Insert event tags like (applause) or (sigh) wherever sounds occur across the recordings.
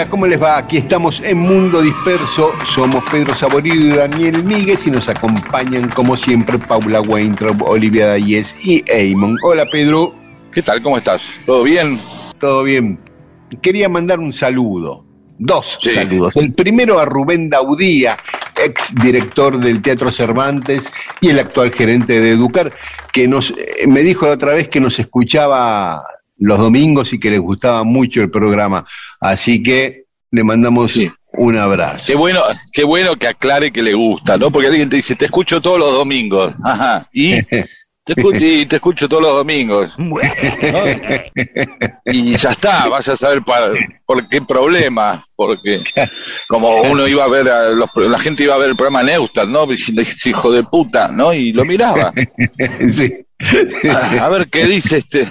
Hola, ¿cómo les va? Aquí estamos en Mundo Disperso. Somos Pedro Saborido y Daniel Míguez y nos acompañan, como siempre, Paula Weintraub, Olivia Dayes y Eamon. Hola, Pedro. ¿Qué tal? ¿Cómo estás? ¿Todo bien? Todo bien. Quería mandar un saludo. Dos Sí. saludos. El primero a Rubén Daudía, ex director del Teatro Cervantes y el actual gerente de Educar, que nos eh, me dijo la otra vez que nos escuchaba los domingos y que les gustaba mucho el programa. Así que le mandamos Sí. un abrazo. Qué bueno, qué bueno que aclare que le gusta, ¿no? Porque alguien te dice, te escucho todos los domingos. Ajá. Y (laughs) te, escu- y te escucho todos los domingos. ¿no? (laughs) Y ya está, vas a saber por qué problema. Porque como uno iba a ver, a los, la gente iba a ver el programa Neustar, ¿no? Diciendo, "Ese hijo de puta, ¿no? Y lo miraba. (laughs) Sí. A, a ver qué dice este.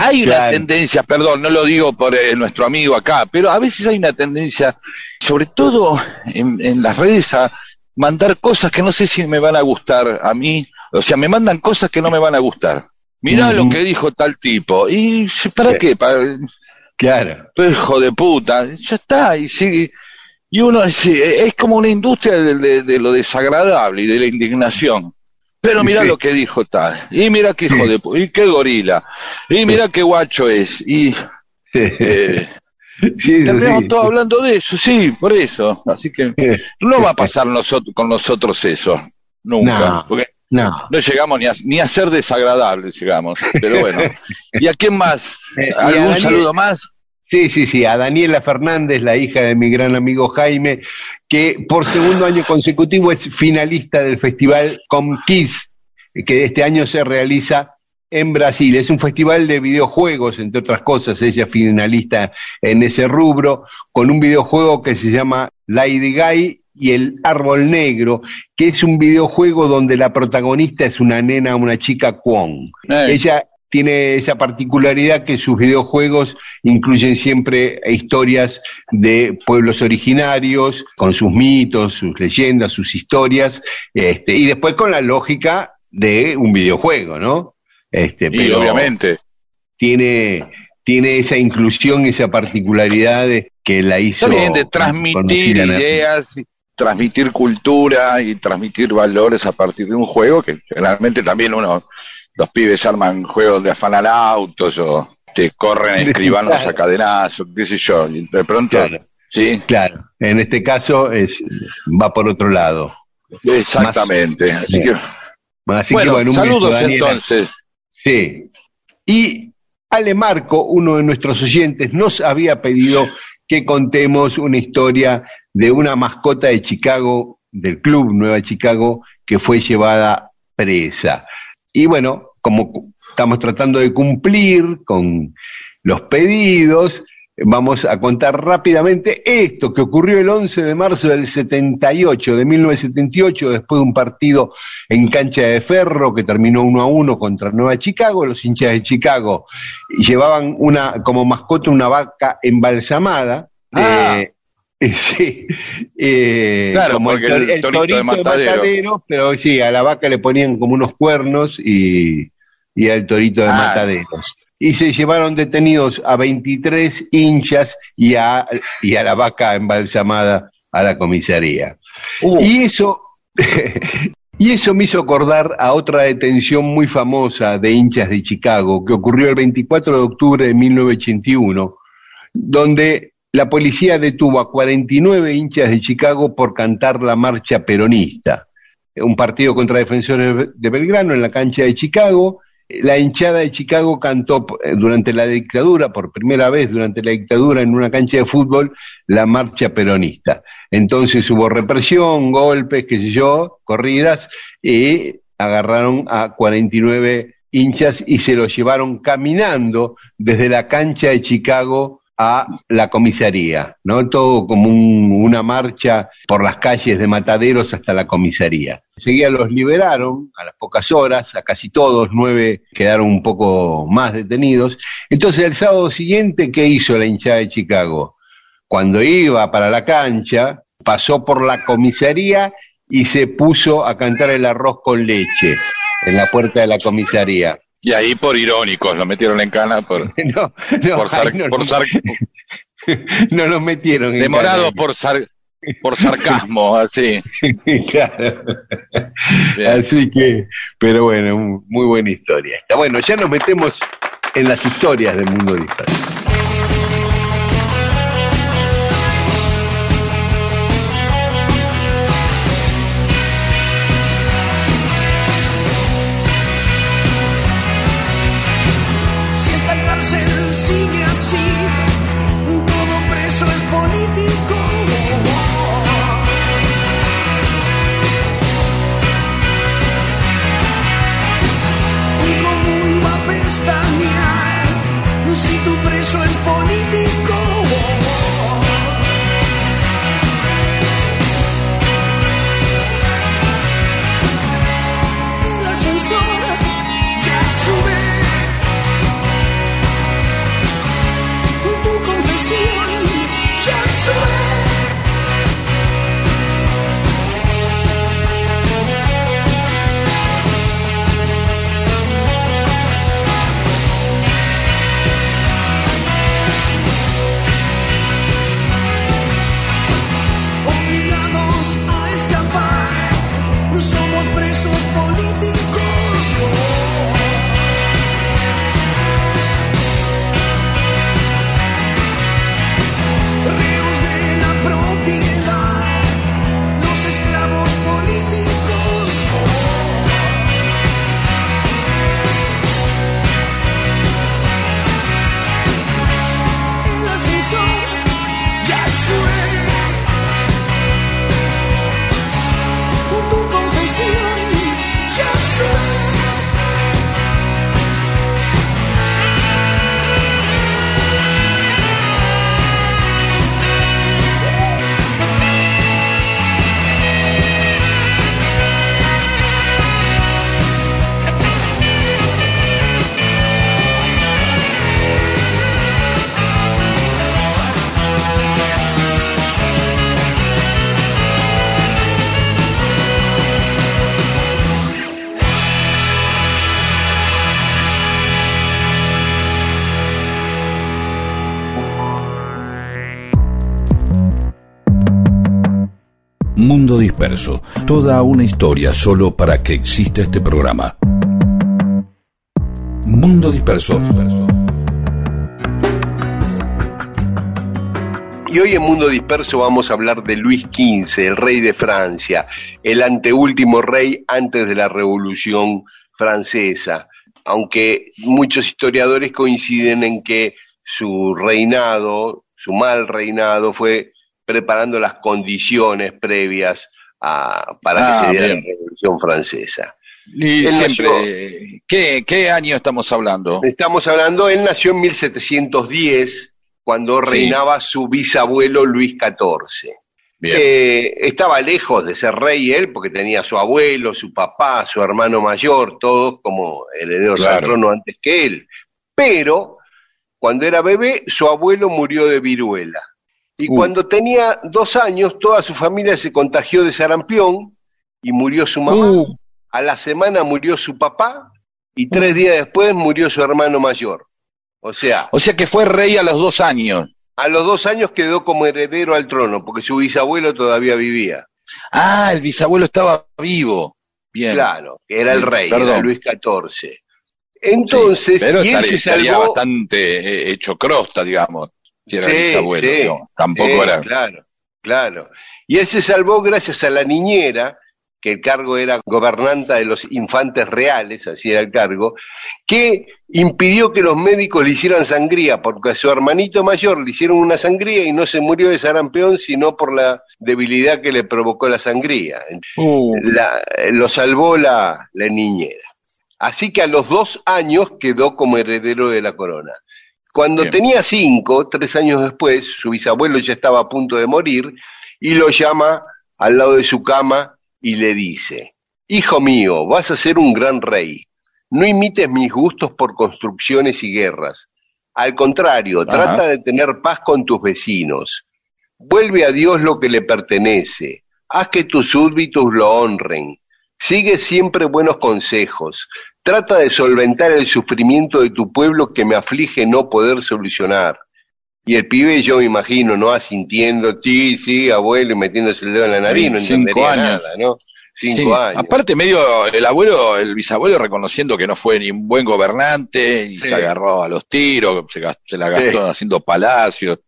Hay una tendencia, perdón, no lo digo por eh, nuestro amigo acá, pero a veces hay una tendencia, sobre todo en, en las redes, a mandar cosas que no sé si me van a gustar a mí. O sea, me mandan cosas que no me van a gustar. Mirá lo que dijo tal tipo. ¿Y para qué? Para, Claro. pues, hijo de puta, ya está, y sigue. Y uno es, es como una industria de, de- de lo desagradable y de la indignación. Pero mira Sí. lo que dijo tal, y mira qué hijo Sí. de puta, y qué gorila, y mira qué guacho es, y eh, (laughs) Sí, tendríamos sí. todo hablando de eso, sí, por eso. Así que no va a pasar nosotros, con nosotros eso, nunca, No. porque No. no llegamos ni a, ni a ser desagradables, llegamos. Pero bueno, (laughs) ¿y a quién más? Eh, a ¿Algún Daniel- saludo más? Sí, sí, sí, a Daniela Fernández, la hija de mi gran amigo Jaime, que por segundo año consecutivo es finalista del festival Comkiss, que este año se realiza en Brasil. Es un festival de videojuegos, entre otras cosas, ella es finalista en ese rubro, con un videojuego que se llama Lady Guy y el Árbol Negro, que es un videojuego donde la protagonista es una nena, una chica Kwon. Ella tiene esa particularidad que sus videojuegos incluyen siempre historias de pueblos originarios, con sus mitos, sus leyendas, sus historias, este, y después con la lógica de un videojuego, ¿no? Este, y pero obviamente. tiene, tiene esa inclusión, esa particularidad de, que la hizo También de transmitir ideas, y transmitir cultura y transmitir valores a partir de un juego que generalmente también uno, los pibes arman juegos de afanar autos o te corren escribanos Claro. a cadenazos, qué sé yo, y de pronto, Claro. sí, Claro, en este caso es, va por otro lado. exactamente. Así que, Así bueno, que bueno, saludos entonces. Sí. Y Ale Marco, uno de nuestros oyentes, nos había pedido que contemos una historia de una mascota de Chicago, del club Nueva Chicago, que fue llevada presa. Y bueno, como estamos tratando de cumplir con los pedidos, vamos a contar rápidamente esto que ocurrió el 11 de marzo del 78, de 1978, después de un partido en cancha de ferro que terminó uno a uno contra Nueva Chicago. Los hinchas de Chicago llevaban una como mascota una vaca embalsamada. Ah. eh, (laughs) sí, eh, Claro, como porque el torito de Matadero. pero sí, a la vaca le ponían como unos cuernos y, y al torito de Ah. mataderos. y se llevaron detenidos a 23 hinchas y a, y a la vaca embalsamada a la comisaría. Uh. Y eso, (laughs) y eso me hizo acordar a otra detención muy famosa de hinchas de Chicago, que ocurrió el 24 de octubre de 1981, donde la policía detuvo a 49 hinchas de Chicago por cantar la marcha peronista. Un partido contra defensores de Belgrano en la cancha de Chicago. La hinchada de Chicago cantó eh, durante la dictadura, por primera vez durante la dictadura en una cancha de fútbol, la marcha peronista. Entonces hubo represión, golpes, qué sé yo, corridas, y agarraron a 49 hinchas y se los llevaron caminando desde la cancha de Chicago a la comisaría, ¿no? Todo como un- una marcha por las calles de Mataderos hasta la comisaría. Enseguida los liberaron a las pocas horas, a casi todos, nueve quedaron un poco más detenidos. Entonces el sábado siguiente, ¿qué hizo la hinchada de Chicago? Cuando iba para la cancha, pasó por la comisaría y se puso a cantar el arroz con leche en la puerta de la comisaría. Y ahí por irónicos, lo metieron en cana por, (laughs) No, no, por, sar- no, por no, sar- (laughs) no los metieron en demorado cana. por, sar- por sarcasmo, (laughs) así. Claro. Bien. Así que, pero bueno, muy buena historia. Bueno, ya nos metemos en las historias del mundo disperso. Preso Disperso. Toda una historia solo para que exista este programa. Mundo Disperso. Y hoy en Mundo Disperso vamos a hablar de Luis XV, el rey de Francia, el anteúltimo rey antes de la Revolución Francesa. Aunque muchos historiadores coinciden en que su reinado, su mal reinado, fue preparando las condiciones previas a- para Ah, que se diera bien. la Revolución Francesa. Y Él siempre, ¿qué, ¿Qué año estamos hablando? Estamos hablando, él nació en 1710, cuando Sí. reinaba su bisabuelo Luis XIV. Eh, estaba lejos de ser rey él, porque tenía a su abuelo, su papá, su hermano mayor, todos como herederos al Claro. trono antes que él. Pero cuando era bebé, su abuelo murió de viruela. Y Uh. cuando tenía dos años, toda su familia se contagió de sarampión y murió su mamá. Uh, A la semana murió su papá y tres días después murió su hermano mayor. O sea, O sea que fue rey a los dos años. a los dos años quedó como heredero al trono, porque su bisabuelo todavía vivía. Ah, el bisabuelo estaba vivo. Bien. Claro, era el Sí, rey, perdón. era Luis XIV. Entonces, Pero y él estaría, se estaría bastante eh, hecho crosta, digamos. Era Sí, bisabuelo. sí, digamos. Tampoco sí, era. Claro, claro. Y él se salvó gracias a la niñera, que el cargo era gobernanta de los infantes reales, así era el cargo, que impidió que los médicos le hicieran sangría, porque a su hermanito mayor le hicieron una sangría y no se murió de sarampión, sino por la debilidad que le provocó la sangría. Uh, La- lo salvó la, la niñera. Así que a los dos años quedó como heredero de la corona. Cuando Bien. tenía cinco, tres años después, su bisabuelo ya estaba a punto de morir y lo llama al lado de su cama y le dice, Hijo mío, vas a ser un gran rey. No imites mis gustos por construcciones y guerras. Al contrario, Ajá. trata de tener paz con tus vecinos. Vuelve a Dios lo que le pertenece. Haz que tus súbditos lo honren. Sigue siempre buenos consejos. Trata de solventar el sufrimiento de tu pueblo que me aflige no poder solucionar. Y el pibe, yo me imagino, ¿no? Asintiendo, sí, sí, abuelo, y metiéndose el dedo en la nariz, no entendería años. nada, ¿no? Cinco sí. años. Aparte, medio el abuelo, el bisabuelo reconociendo que no fue ni un buen gobernante y Sí. se agarró a los tiros, se, se la gastó haciendo palacios,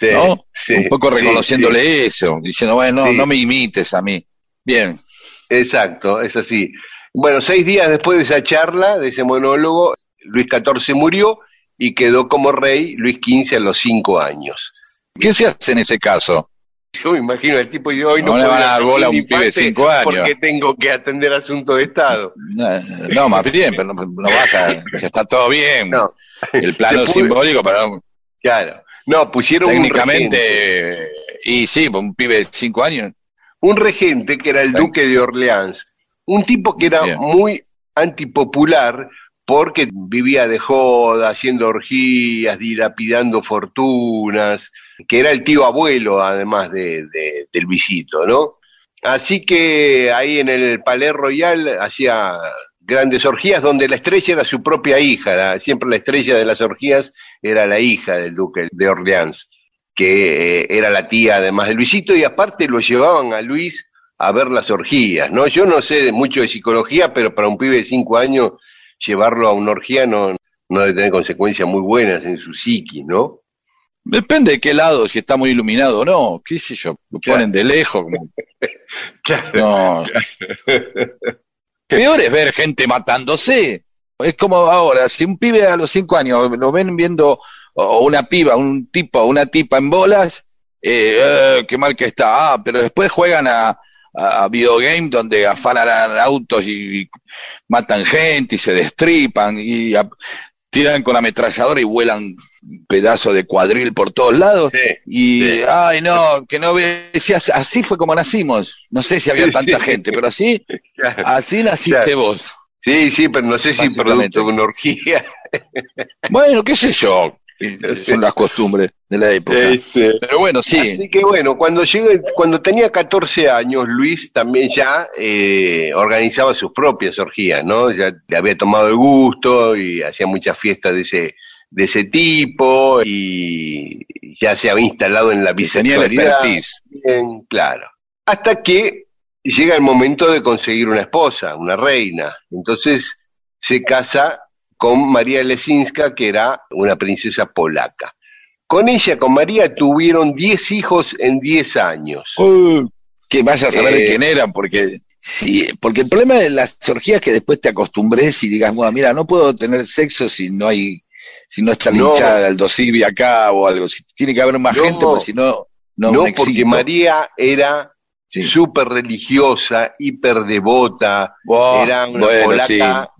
¿no? un poco reconociéndole eso, diciendo, bueno, no, no me imites a mí. Bien. exacto, es así. Bueno, seis días después de esa charla, de ese monólogo, Luis XIV murió y quedó como rey Luis XV a los cinco años. ¿Qué se hace en ese caso? Yo me imagino el tipo de hoy no, No le van a dar bola a un pibe de cinco años. Porque tengo que atender asuntos de Estado. No, no, más bien, pero no, no vas a, ya está todo bien. No. El plano (laughs) simbólico, pero Claro. No, pusieron un técnicamente, y sí, un pibe de cinco años. un regente que era el duque de Orleans, un tipo que era Bien. muy antipopular porque vivía de joda, haciendo orgías, dilapidando fortunas, que era el tío abuelo además de, de- del visito, ¿no? Así que ahí en el Palais Royal hacía grandes orgías donde la estrella era su propia hija, la- siempre la estrella de las orgías era la hija del duque de Orleans, que eh, era la tía además de Luisito y aparte lo llevaban a Luis a ver las orgías, ¿no? Yo no sé mucho de psicología, pero para un pibe de cinco años llevarlo a una orgía no, no debe tener consecuencias muy buenas en su psiqui, ¿no? Depende de qué lado, si está muy iluminado o no, qué sé yo, lo Claro. ponen de lejos. como- (laughs) Claro. No. Peor es ver gente matándose. Es como ahora, si un pibe a los cinco años lo ven viendo, o una piba, un tipo, una tipa en bolas, eh, eh, qué mal que está. Ah, pero después juegan a, a, a videogame donde afanan autos y, y matan gente y se destripan y a- tiran con ametralladora y vuelan pedazos de cuadril por todos lados. Sí, Y, Sí. ay, no, que no decías, así fue como nacimos. No sé si había Sí, tanta gente, pero así, (laughs) claro. así naciste Claro. vos. Sí, sí, pero no sé si producto de una orgía. Bueno, qué sé yo, (laughs) son las costumbres de la época. Este, Pero bueno, sí, Así que bueno, cuando llegué, cuando tenía 14 años, Luis también ya eh, organizaba sus propias orgías, ¿no? Ya le había tomado el gusto y hacía muchas fiestas de ese de ese tipo y ya se había instalado en la bisexualidad. Bien, claro. Hasta que llega el momento de conseguir una esposa, una reina. Entonces se casa con María Lesinska, que era una princesa polaca. Con ella, con María, tuvieron 10 hijos en 10 años. Uh, que vayas a saber Eh. quién eran, porque sí, porque el problema de las orgías es que después te acostumbres y digas, bueno, mira, no puedo tener sexo si no hay, si no está No. linchada el dosibi acá o algo, si tiene que haber más No. gente, porque si no, no, No, porque. María era Sí. súper religiosa, hiper devota, era una bueno, polaca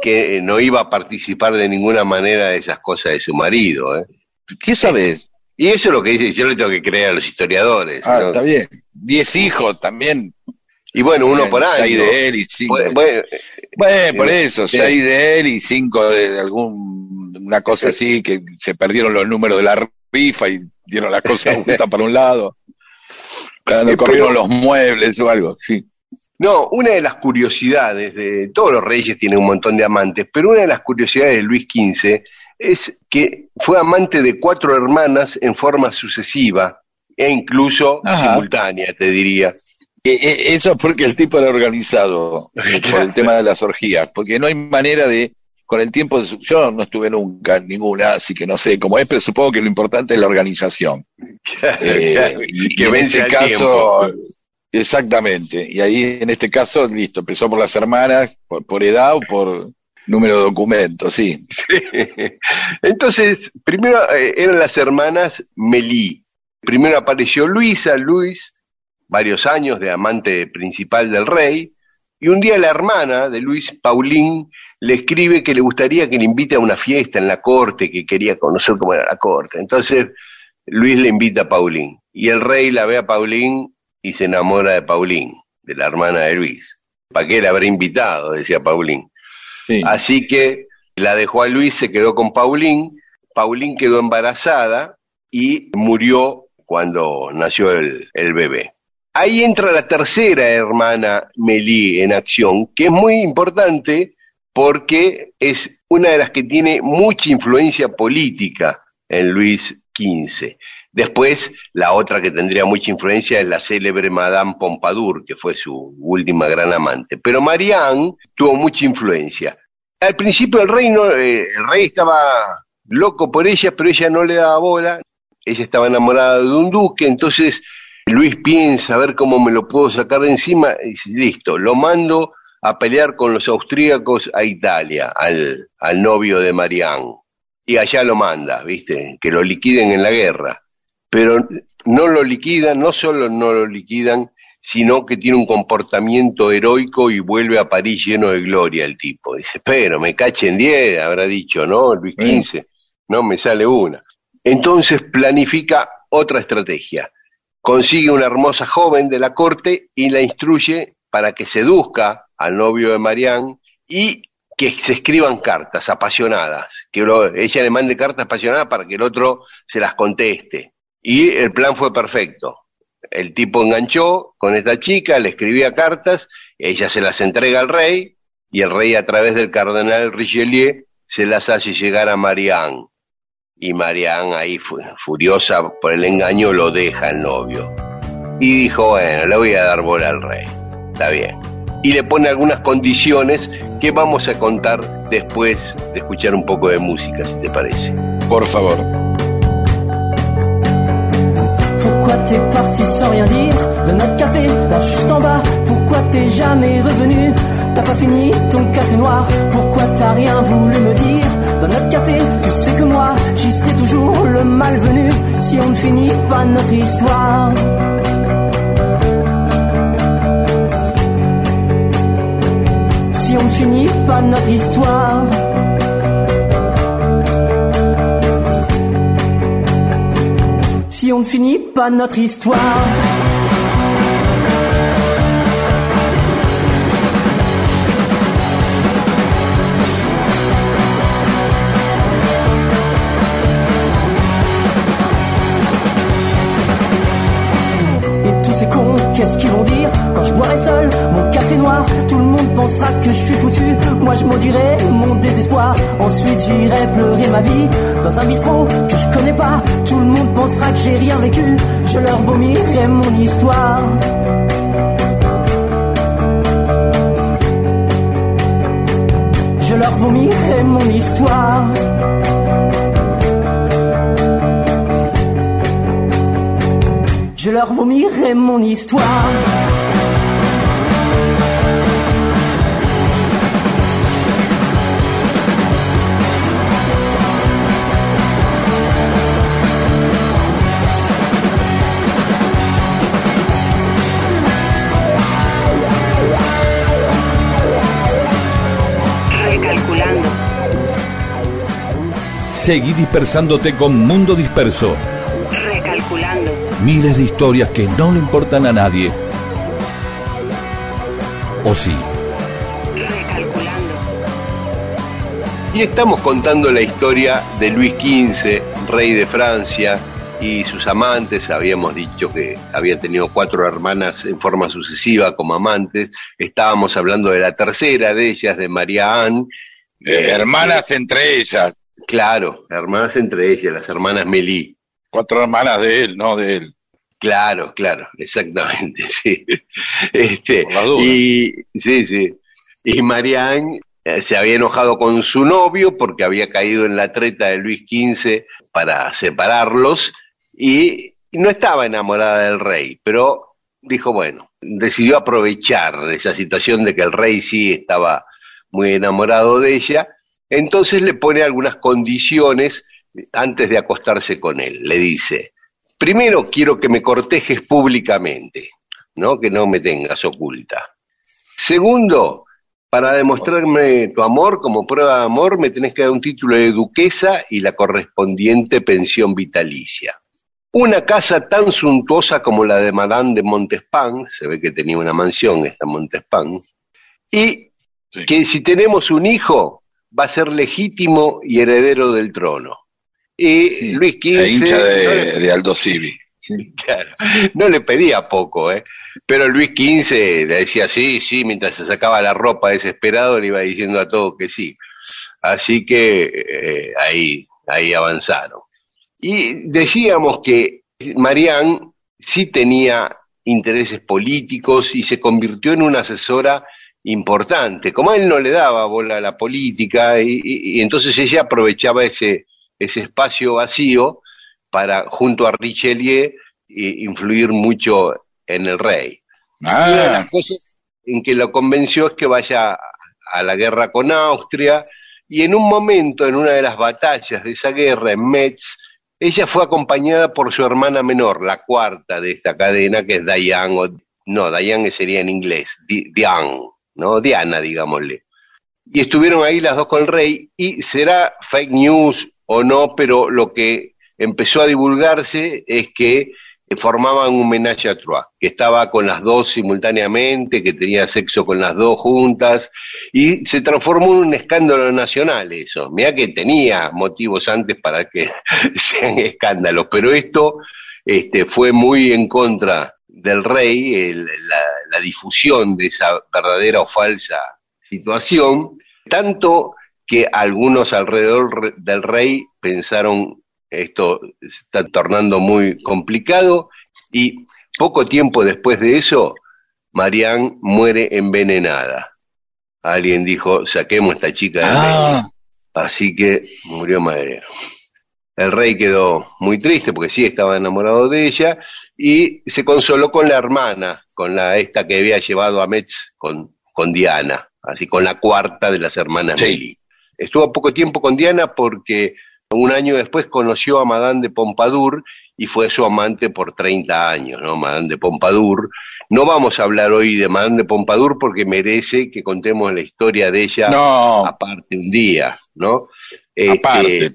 que eh, no iba a participar de ninguna manera de esas cosas de su marido. ¿eh? ¿Qué sabes? Y eso es lo que dice, yo le tengo que creer a los historiadores. Ah, ¿no? está bien. Diez hijos también. Y bueno, uno por año. Seis de él y cinco. Bueno, bueno, Bueno, por eh, eso, sí. seis de él y cinco de algún, una cosa así, que se perdieron los números de la rifa y dieron la cosa (laughs) justa para un lado. Cuando Eh, corrieron los muebles o algo, sí. No, una de las curiosidades de todos los reyes tienen un montón de amantes, pero una de las curiosidades de Luis XV es que fue amante de cuatro hermanas en forma sucesiva e incluso Ajá. simultánea, te diría. Eh, eh, Eso porque el tipo era organizado (laughs) por el tema de las orgías, porque no hay manera de, con el tiempo de su, yo no estuve nunca en ninguna, así que no sé cómo es, pero supongo que lo importante es la organización. (laughs) Eh, y, que y en vence este caso, tiempo. Exactamente, y ahí en este caso, listo, empezó por las hermanas, por, por edad o por número de documentos, sí. (laughs) Sí. Entonces, primero eh, eran las hermanas Melí. Primero apareció Luisa, Luis, varios años de amante principal del rey, y un día la hermana de Luis, Paulín, le escribe que le gustaría que le invite a una fiesta en la corte, que quería conocer cómo era la corte. Entonces, Luis le invita a Paulín, y el rey la ve a Paulín y se enamora de Paulín, de la hermana de Luis. ¿Para qué la habrá invitado? decía Paulín. Sí. Así que la dejó a Luis, se quedó con Paulín. Paulín quedó embarazada y murió cuando nació el, el bebé. Ahí entra la tercera hermana Melí en acción, que es muy importante porque es una de las que tiene mucha influencia política en Luis XV. Después, la otra que tendría mucha influencia es la célebre Madame Pompadour, que fue su última gran amante. Pero Marianne tuvo mucha influencia. Al principio el rey, no, eh, el rey estaba loco por ella, pero ella no le daba bola. Ella estaba enamorada de un duque, entonces Luis piensa a ver cómo me lo puedo sacar de encima y listo, lo mando a pelear con los austríacos a Italia, al, al novio de Marianne. Y allá lo manda, ¿viste? Que lo liquiden en la guerra. Pero no lo liquidan, no solo no lo liquidan, sino que tiene un comportamiento heroico y vuelve a París lleno de gloria el tipo. Dice, pero me cachen 10, habrá dicho, ¿no? Luis XV, no me sale una. Entonces planifica otra estrategia. Consigue una hermosa joven de la corte y la instruye para que seduzca al novio de Marianne y que se escriban cartas apasionadas, que lo- ella le mande cartas apasionadas para que el otro se las conteste. Y el plan fue perfecto. El tipo enganchó con esta chica, le escribía cartas, ella se las entrega al rey y el rey a través del cardenal Richelieu se las hace llegar a Marianne. Y Marianne ahí fu- furiosa por el engaño lo deja al novio. Y dijo, bueno, le voy a dar bola al rey. Está bien. Y le pone algunas condiciones que vamos a contar después de escuchar un poco de música, si te parece. Por favor. T'es parti sans rien dire. De notre café, là juste en bas. Pourquoi t'es jamais revenu? T'as pas fini ton café noir. Pourquoi t'as rien voulu me dire? Dans notre café, tu sais que moi, j'y serai toujours le malvenu. Si on ne finit pas notre histoire. Si on ne finit pas notre histoire on ne finit pas notre histoire. Et tous ces cons, qu'est-ce qu'ils vont dire Quand je boirai seul mon café noir? Tout le monde pensera que je suis foutu. Moi je maudirai mon désespoir. Ensuite j'irai pleurer ma vie Dans un bistrot que je connais pas. Tout le monde pensera que j'ai rien vécu. Je leur vomirai mon histoire. Je leur vomirai mon histoire Je leur vomirai mon histoire. Seguí dispersándote con Mundo Disperso. Miles de historias que no le importan a nadie. ¿O sí? Recalculando. Y estamos contando la historia de Luis XV, rey de Francia, y sus amantes. Habíamos dicho que había tenido cuatro hermanas en forma sucesiva como amantes. Estábamos hablando de la tercera de ellas, de María Anne. Eh, hermanas entre ellas. Claro, hermanas entre ellas, las hermanas Melí. Cuatro hermanas de él, no de él. Claro, claro, exactamente, (laughs) sí. Este, y sí, sí. Y Marianne eh, se había enojado con su novio porque había caído en la treta de Luis XV para separarlos y no estaba enamorada del rey, pero dijo, bueno, decidió aprovechar esa situación de que el rey sí estaba muy enamorado de ella, entonces le pone algunas condiciones antes de acostarse con él. Le dice, primero quiero que me cortejes públicamente, ¿no? Que no me tengas oculta. Segundo, para demostrarme tu amor, como prueba de amor, me tenés que dar un título de duquesa y la correspondiente pensión vitalicia. Una casa tan suntuosa como la de Madame de Montespan, se ve que tenía una mansión esta Montespan, y Sí. que si tenemos un hijo, va a ser legítimo y heredero del trono. Y Sí, Luis XV... E hincha no le- de, de Aldo Civi. Claro, no le pedía poco, ¿eh? Pero Luis XV le decía sí, sí, mientras se sacaba la ropa desesperado le iba diciendo a todos que sí. Así que eh, ahí, ahí avanzaron. Y decíamos que Marianne sí tenía intereses políticos y se convirtió en una asesora importante. Como a él no le daba bola a la política, y, y- y entonces ella aprovechaba ese, ese espacio vacío para, junto a Richelieu, influir mucho en el rey. Y una de Ah, las cosas en que lo convenció es que vaya a la guerra con Austria, y en un momento, en una de las batallas de esa guerra, en Metz, ella fue acompañada por su hermana menor, la cuarta de esta cadena, que es Diane, o, no, Diane sería en inglés, Di- Diane, ¿no? Diana, digámosle. Y estuvieron ahí las dos con el rey, y será fake news o no, pero lo que empezó a divulgarse es que formaban un homenaje a Trois, que estaba con las dos simultáneamente, que tenía sexo con las dos juntas, y se transformó en un escándalo nacional eso. Mira que tenía motivos antes para que (laughs) sean escándalos, pero esto este, fue muy en contra del rey, la difusión de esa verdadera o falsa situación, tanto que algunos alrededor re- del rey pensaron esto se está tornando muy complicado y poco tiempo después de eso, Marianne muere envenenada. Alguien dijo, saquemos a esta chica de ah, Así que murió Madero. El rey quedó muy triste porque sí estaba enamorado de ella y se consoló con la hermana, con la esta que había llevado a Metz con, con Diana, así con la cuarta de las hermanas Sí. Estuvo poco tiempo con Diana porque un año después conoció a Madame de Pompadour y fue su amante por 30 años, ¿no? Madame de Pompadour. No vamos a hablar hoy de Madame de Pompadour porque merece que contemos la historia de ella no, aparte un día, ¿no? Este, Aparte.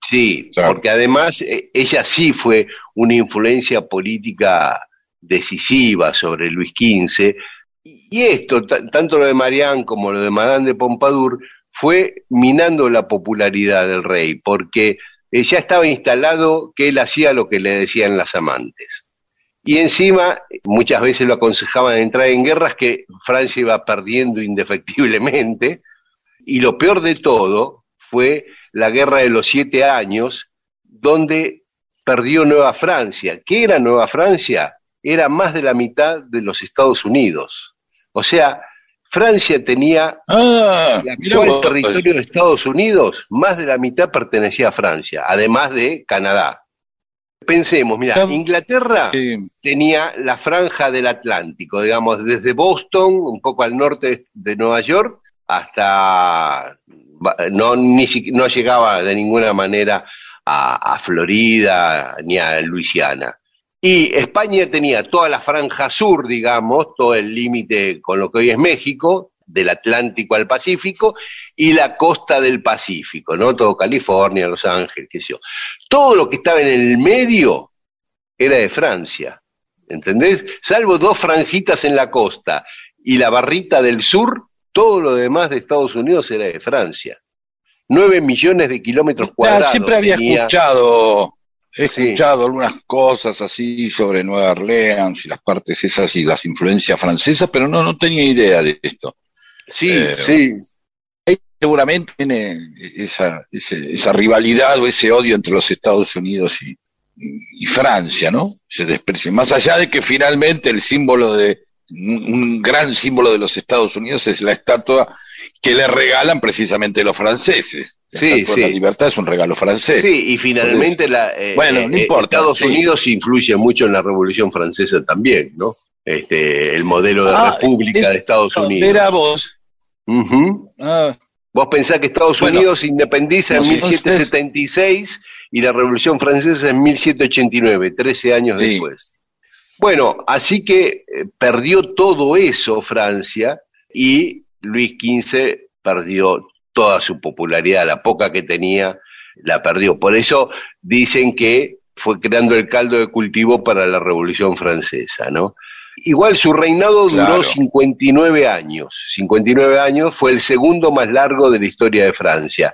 sí, Claro. porque además eh, ella sí fue una influencia política decisiva sobre Luis XV, y esto, ta- tanto lo de Marianne como lo de Madame de Pompadour, fue minando la popularidad del rey, porque eh, ya estaba instalado que él hacía lo que le decían las amantes. Y encima, muchas veces lo aconsejaban entrar en guerras que Francia iba perdiendo indefectiblemente, y lo peor de todo fue la guerra de los siete años, donde perdió Nueva Francia. ¿Qué era Nueva Francia? Era más de la mitad de los Estados Unidos. O sea, Francia tenía ah, el actual territorio de Estados Unidos, más de la mitad pertenecía a Francia, además de Canadá. Pensemos, mira. Inglaterra tenía la franja del Atlántico, digamos, desde Boston, un poco al norte de Nueva York, hasta no, ni no llegaba de ninguna manera a, a Florida ni a Luisiana. Y España tenía toda la franja sur, digamos, todo el límite con lo que hoy es México, del Atlántico al Pacífico, y la costa del Pacífico, ¿no? Todo California, Los Ángeles, qué sé yo. Todo lo que estaba en el medio era de Francia, ¿entendés? Salvo dos franjitas en la costa y la barrita del sur, todo lo demás de Estados Unidos era de Francia. Nueve millones de kilómetros cuadrados. siempre había tenía- escuchado, he Sí. escuchado algunas cosas así sobre Nueva Orleans y las partes esas y las influencias francesas, pero no, no tenía idea de esto. Sí, Eh, sí. seguramente tiene esa, ese- esa rivalidad o ese odio entre los Estados Unidos y, y- y Francia, ¿no? Se desprecia. Más allá de que finalmente el símbolo de, un gran símbolo de los Estados Unidos es la estatua que le regalan precisamente los franceses. La Sí, sí. La libertad es un regalo francés. Sí, y finalmente la, eh, Bueno, no eh, importa, Estados sí. Unidos influye mucho en la Revolución Francesa también, ¿no? Este, el modelo de Ah, república es- de Estados Unidos. Era vos. Ah, Vos pensás que Estados Bueno, Unidos se independiza en no sé, 1776 y la Revolución Francesa en 1789, 13 años Sí. después. Bueno, así que eh, perdió todo eso Francia y Luis XV perdió toda su popularidad, la poca que tenía la perdió. Por eso dicen que fue creando el caldo de cultivo para la Revolución Francesa, ¿no? Igual su reinado duró Claro. 59 años. 59 años fue el segundo más largo de la historia de Francia.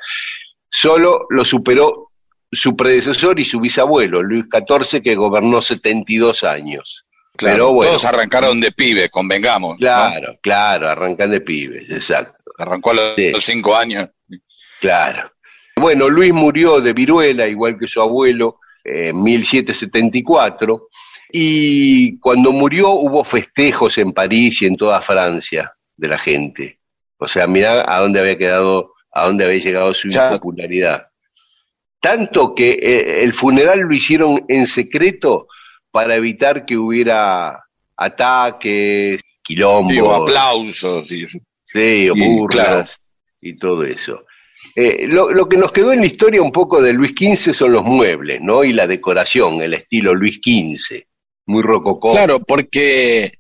Solo lo superó su predecesor y su bisabuelo, Luis XIV, que gobernó 72 años. Claro, Pero bueno, todos arrancaron de pibe, convengamos. ¿no? claro, claro, arrancan de pibes, exacto. Arrancó a los, Sí. los cinco años. Claro. Bueno, Luis murió de viruela, igual que su abuelo, en 1774, y cuando murió hubo festejos en París y en toda Francia de la gente. O sea, mirá a dónde había quedado, a dónde había llegado su Ya. popularidad. Tanto que eh, el funeral lo hicieron en secreto para evitar que hubiera ataques, quilombos. Aplausos. y- Sí, o Y, burlas claro. y todo eso. Eh, lo, lo que nos quedó en la historia un poco de Luis XV son los muebles, ¿no? Y la decoración, el estilo Luis XV, muy rococó. Claro, porque,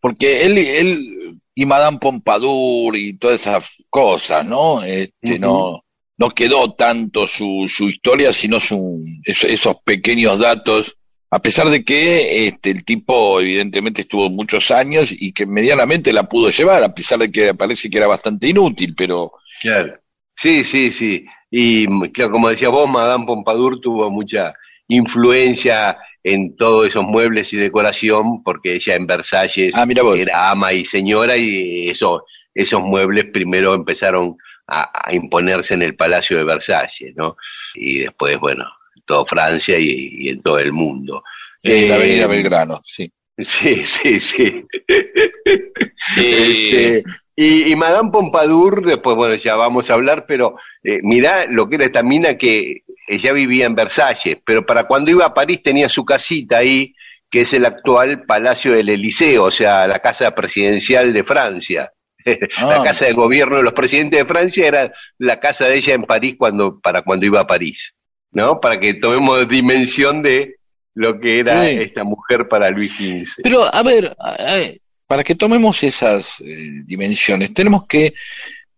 porque él, él y Madame Pompadour y todas esas cosas, ¿no? Este, no, no quedó tanto su, su historia, sino su, es- esos pequeños datos, a pesar de que este, el tipo evidentemente estuvo muchos años y que medianamente la pudo llevar, a pesar de que parece que era bastante inútil, pero Claro. Sí, sí, sí. Y claro, como decía vos, Madame Pompadour tuvo mucha influencia en todos esos muebles y decoración, porque ella en Versalles Ah, era ama y señora, y eso, esos muebles primero empezaron a, a imponerse en el Palacio de Versalles, ¿no? Y después, bueno, todo Francia y, y en todo el mundo. eh, la Avenida Belgrano, sí. (laughs) Sí, sí, sí. (laughs) Eh, Este, y, y Madame Pompadour, después, bueno, ya vamos a hablar, pero eh, mirá lo que era esta mina que ella vivía en Versalles, pero para cuando iba a París tenía su casita ahí, que es el actual Palacio del Eliseo, o sea, la casa presidencial de Francia. (laughs) la Ah. casa de gobierno de los presidentes de Francia era la casa de ella en París cuando, para cuando iba a París, ¿no? Para que tomemos dimensión de lo que era Sí. esta mujer para Luis XV. Pero, a ver, para que tomemos esas eh, dimensiones, tenemos que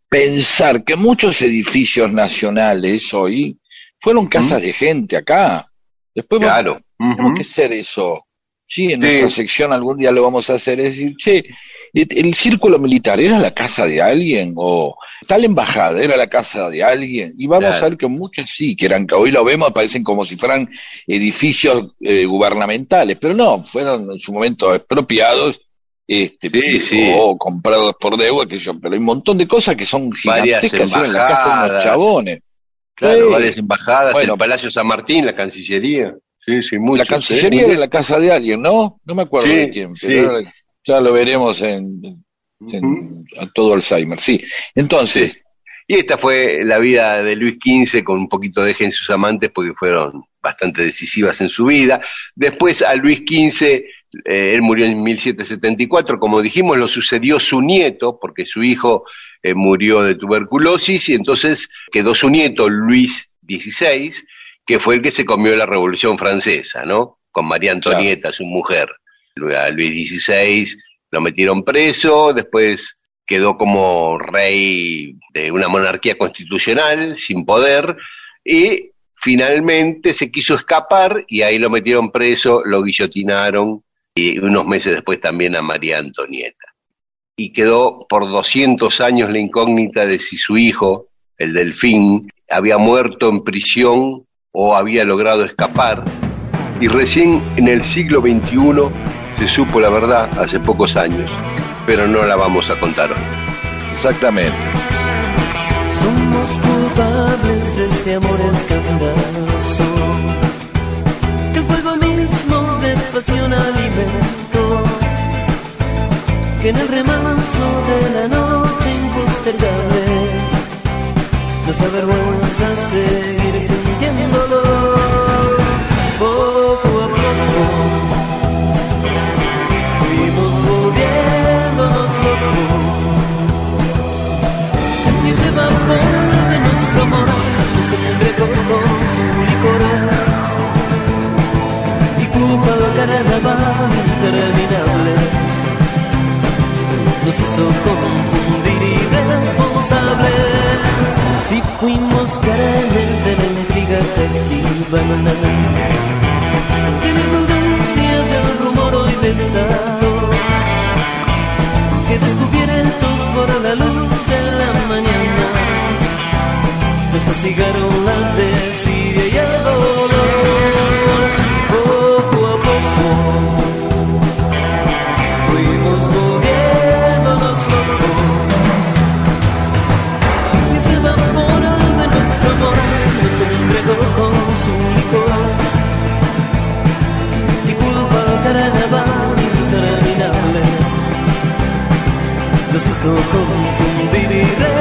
pensar que muchos edificios nacionales hoy fueron casas de gente acá. Después vamos- Claro. tenemos que ser eso. Sí, en Sí. nuestra sección algún día lo vamos a hacer, es decir, che, ¿el círculo militar era la casa de alguien? ¿O tal embajada era la casa de alguien? Y vamos Claro. a ver que muchos sí, que eran, que hoy lo vemos, parecen como si fueran edificios eh, gubernamentales, pero no, fueron en su momento expropiados este, Sí, sí. o comprados por deuda, que yo, pero hay un montón de cosas que son gigantescas en la casa de unos chabones. Claro, Sí. varias embajadas, Bueno. el Palacio San Martín, la Cancillería. Sí, sí, mucho. La Cancillería era la casa de alguien, ¿no? No me acuerdo de quién, sí. pero ahora ya lo veremos en, en- a todo Alzheimer. Sí, entonces, Y esta fue la vida de Luis XV con un poquito de en sus amantes porque fueron bastante decisivas en su vida. Después a Luis XV, eh, él murió en 1774, como dijimos, lo sucedió su nieto porque su hijo eh, murió de tuberculosis y entonces quedó su nieto Luis XVI, que fue el que se comió la Revolución Francesa, ¿no? Con María Antonieta, su mujer. A Luis XVI lo metieron preso, después quedó como rey de una monarquía constitucional, sin poder, y finalmente se quiso escapar y ahí lo metieron preso, lo guillotinaron y unos meses después también a María Antonieta. Y quedó por 200 años la incógnita de si su hijo, el delfín, había muerto en prisión o había logrado escapar. Y recién en el siglo XXI se supo la verdad hace pocos años, pero no la vamos a contar hoy. Exactamente. Somos culpables de este amor escandaloso, que el fuego mismo de pasión alimentó, que en el remanso de la noche impostergable nos avergüenza seguir sintiendo de amor nos embriagó con su licor. Y culpa al carnaval interminable nos hizo confundir irresponsables. Si fuimos caramel de la intriga que esquivan en la del rumor hoy desató que descubiertos por la luz de la mañana nos castigaron la desidia y el dolor. Poco a poco fuimos volviéndonos locos. Y se evapora de nuestro amor nos embriagó con su licor. Y culpa al carnaval interminable nos hizo confundir irresponsables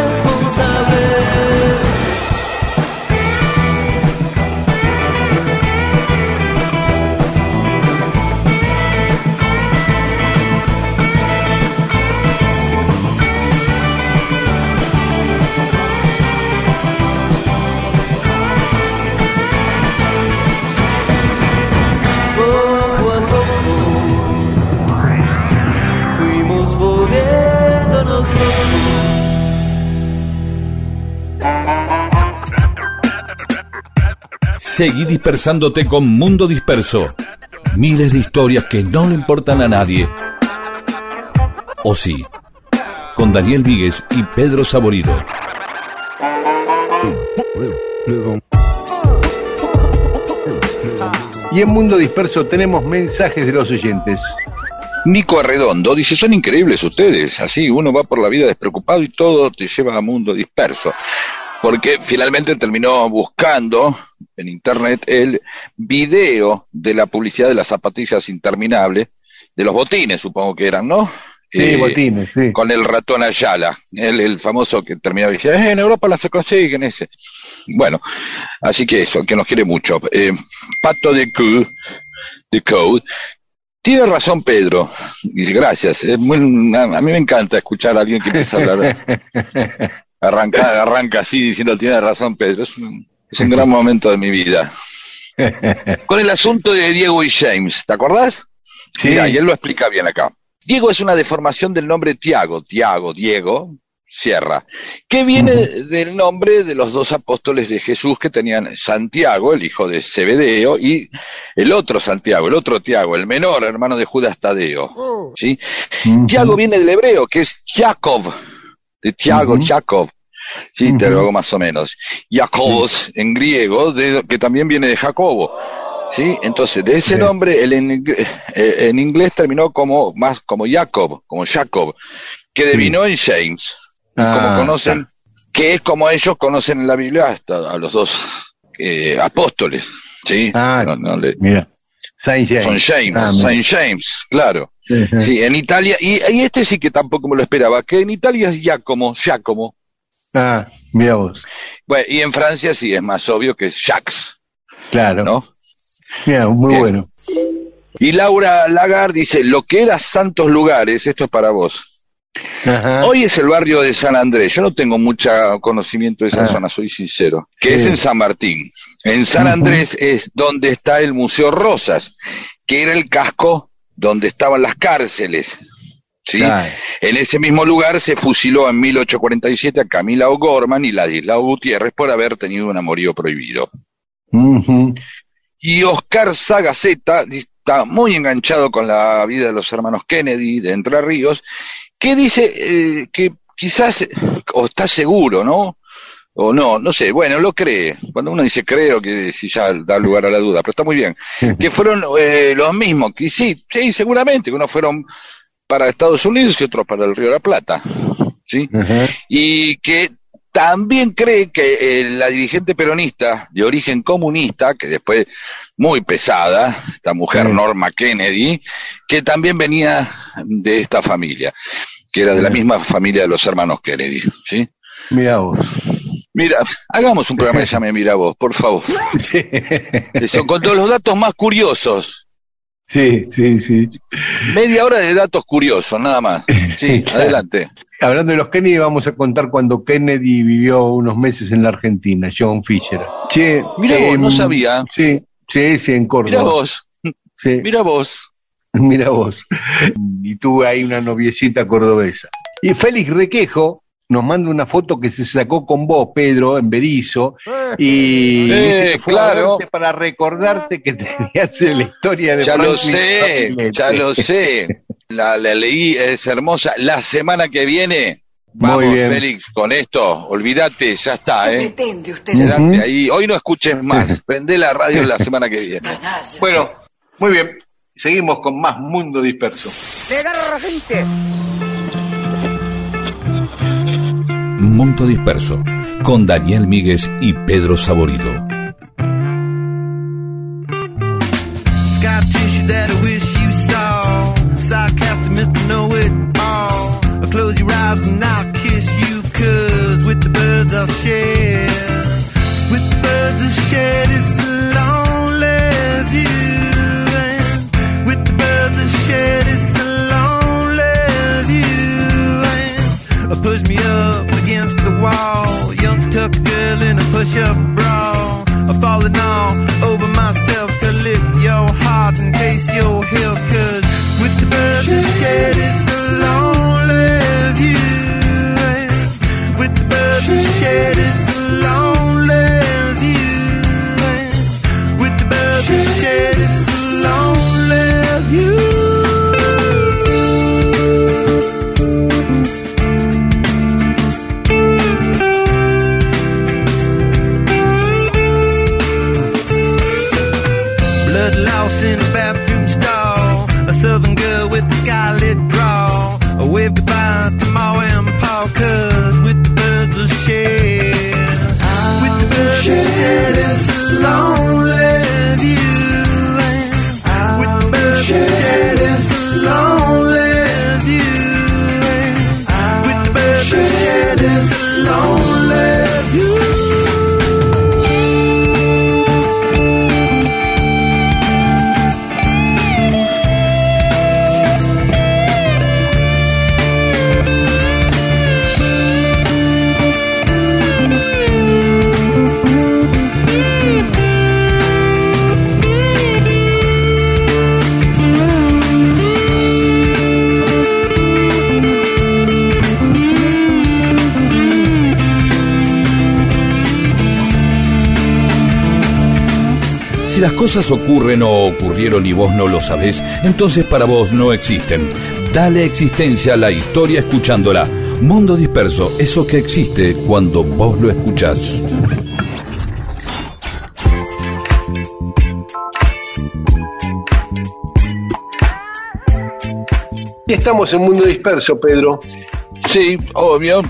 Seguí dispersándote con Mundo Disperso. Miles de historias que no le importan a nadie. O sí, con Daniel Víguez y Pedro Saborido. Y en Mundo Disperso tenemos mensajes de los oyentes. Nico Arredondo dice, son increíbles ustedes, así uno va por la vida despreocupado y todo te lleva a mundo disperso. Porque finalmente terminó buscando en internet el video de la publicidad de las zapatillas interminables, de los botines supongo que eran, ¿no? Sí, Eh, botines, sí. Con el ratón Ayala, el, el famoso que terminaba diciendo, "Eh, en Europa las se consiguen ese. Bueno, así que eso, que nos quiere mucho. Eh, Pato de Q, de Code, tiene razón Pedro. Dice, gracias. Es muy, a, a mí me encanta escuchar a alguien que empieza a hablar. (laughs) Arranca, arranca así diciendo, tiene razón Pedro. Es un, es un gran momento de mi vida. (laughs) Con el asunto de Diego y James, ¿te acordás? Sí. Mirá, y él lo explica bien acá. Diego es una deformación del nombre Tiago, Tiago, Diego, Sierra, que viene del nombre de los dos apóstoles de Jesús que tenían Santiago, el hijo de Zebedeo, y el otro Santiago, el otro Tiago, el menor hermano de Judas Tadeo. ¿sí? Tiago viene del hebreo, que es Jacob, de Tiago. Jacob. Sí, te lo hago más o menos. Jacobos, en griego, de- que también viene de Jacobo. ¿Sí? Entonces, de ese Sí. nombre, el en, eh, en inglés terminó como más como Jacob, como Jacob, que devinó en James, Ah, como conocen, que es como ellos conocen en la Biblia hasta a los dos eh, apóstoles. ¿Sí? Ah, No- no le- Mira. Saint James. son James, Ah. Saint James, claro. Sí, en Italia, y, y este sí que tampoco me lo esperaba, que en Italia es Giacomo, Giacomo. Ah, mira vos. Bueno, y en Francia sí es más obvio que es Jacques, Claro. ¿no? Mira, muy Bien. bueno. Y Laura Lagar dice, lo que era Santos Lugares, esto es para vos. Ajá. Hoy es el barrio de San Andrés, yo no tengo mucho conocimiento de esa Ah. zona, soy sincero, que Sí. es en San Martín. En San. Andrés es donde está el Museo Rosas, que era el casco donde estaban las cárceles. ¿sí? Claro. En ese mismo lugar se fusiló en 1847 a Camila O'Gorman y Ladislao Gutiérrez por haber tenido un amorío prohibido. Y Oscar Sagaceta está muy enganchado con la vida de los hermanos Kennedy de Entre Ríos, que dice eh, que quizás, o está seguro, ¿no? O no, no sé, bueno, lo cree. Cuando uno dice creo, que si ya da lugar a la duda, pero está muy bien. Que fueron eh, los mismos, que sí, sí, seguramente, que unos fueron para Estados Unidos y otros para el Río de la Plata. ¿Sí? Y que también cree que eh, la dirigente peronista de origen comunista, que después muy pesada, esta mujer. Norma Kennedy, que también venía de esta familia, que era de la misma familia de los hermanos Kennedy, ¿sí? Mira vos. Mira, hagamos un programa que se llame Mira vos, por favor. (laughs) Sí, Eso, con todos los datos más curiosos. sí, sí. sí. Media hora de datos curiosos, nada más. Sí, Claro. (laughs) adelante. Hablando de los Kennedy, vamos a contar cuando Kennedy vivió unos meses en la Argentina, John Fisher. Che, Mirá vos, no sabía. Sí, sí, sí, en Córdoba. Mira vos, Sí, mira vos. (laughs) mira vos. Y tuve ahí una noviecita cordobesa. Y Félix Requejo nos manda una foto que se sacó con vos, Pedro, en Berizo, y Eh, dice que fue a claro. verte para recordarte que tenías (laughs) la historia de Ya lo sé, Capilete. ya lo sé. La, la leí, es hermosa. La semana que viene, Muy vamos, bien. Félix, con esto, olvídate, ya está, ¿eh? pretende usted? Quedate Ujú. ahí. Hoy no escuches más. (laughs) Prende la radio la semana que viene. Bueno, muy bien. Seguimos con más Mundo Disperso. Mundo Disperso, con Daniel Míguez y Pedro Saborido. With the birds I'll share. With the birds I'll share this wall. Young tuck girl in a push-up bra. I'm falling all cosas ocurren o ocurrieron y vos no lo sabés, entonces para vos no existen. Dale existencia a la historia escuchándola. Mundo disperso, eso que existe cuando vos lo escuchás. Y estamos en Mundo Disperso, Pedro. Sí, obvio.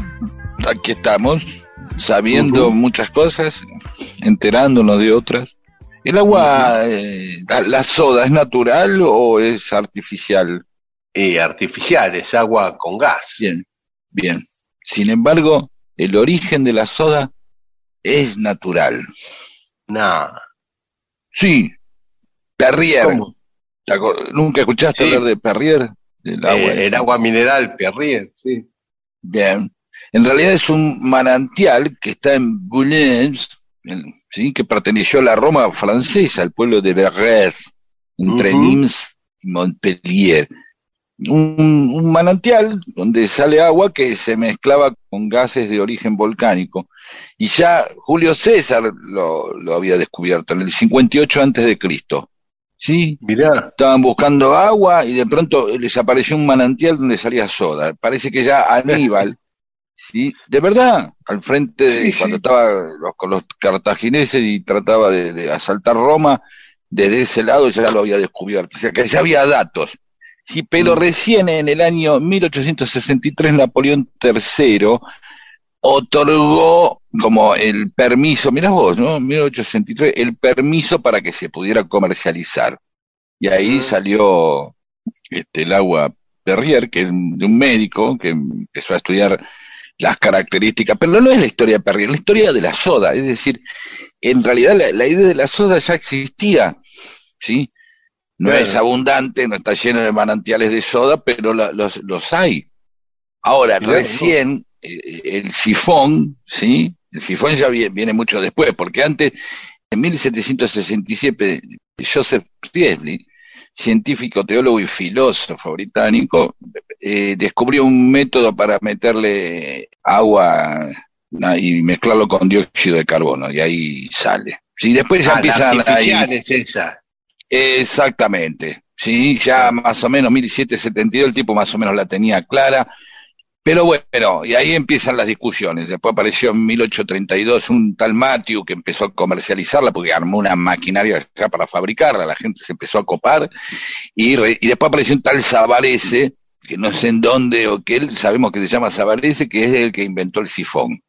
Aquí estamos, sabiendo muchas cosas, enterándonos de otras. ¿El agua, eh, la, soda, es natural o es artificial? Eh, artificial, es agua con gas. Bien, bien. Sin embargo, el origen de la soda es natural. Nah. Sí, Perrier. ¿Cómo? ¿Te acor- ¿Nunca escuchaste Sí. hablar de Perrier? Del agua Eh, el agua mineral, Perrier, sí. Bien. En realidad es un manantial que está en Boulogne, ¿sí? que perteneció a la Roma francesa, al pueblo de Verres, entre Ujú. Nimes y Montpellier. Un, un manantial donde sale agua que se mezclaba con gases de origen volcánico. Y ya Julio César lo, lo había descubierto en el 58 antes de Cristo. ¿Sí? Mirá. Estaban buscando agua y de pronto les apareció un manantial donde salía soda. Parece que ya (laughs) Aníbal, sí, de verdad, al frente de sí. cuando estaba los- con los cartagineses y trataba de, de asaltar Roma, desde ese lado ya lo había descubierto. O sea que ya había datos. Sí, pero Mm. recién en el año 1863 Napoleón III otorgó como el permiso, mirá vos, ¿no? 1863, el permiso para que se pudiera comercializar. Y ahí Mm. salió este, el agua Perrier, que es de un médico que empezó a estudiar las características, pero no es la historia de Perry, es la historia de la soda, es decir, en realidad la, la idea de la soda ya existía, ¿sí? No Claro. es abundante, no está lleno de manantiales de soda, pero la- los, los hay. Ahora, Claro. recién eh, el sifón, ¿sí? El sifón ya vie- viene mucho después, porque antes, en 1767, Joseph Priestley, científico, teólogo y filósofo británico, eh, descubrió un método para meterle agua y mezclarlo con dióxido de carbono, y ahí sale. Sí, después ya Ah, la empiezan ahí. artificial es esa. Exactamente, sí, ya más o menos 1772 el tipo más o menos la tenía clara, pero bueno, y ahí empiezan las discusiones. Después apareció en 1832 un tal Matthew que empezó a comercializarla porque armó una maquinaria ya para fabricarla, la gente se empezó a copar, y, re- y después apareció un tal Savarese, que no sé en dónde o que él, sabemos que se llama Savarese, que es el que inventó el sifón.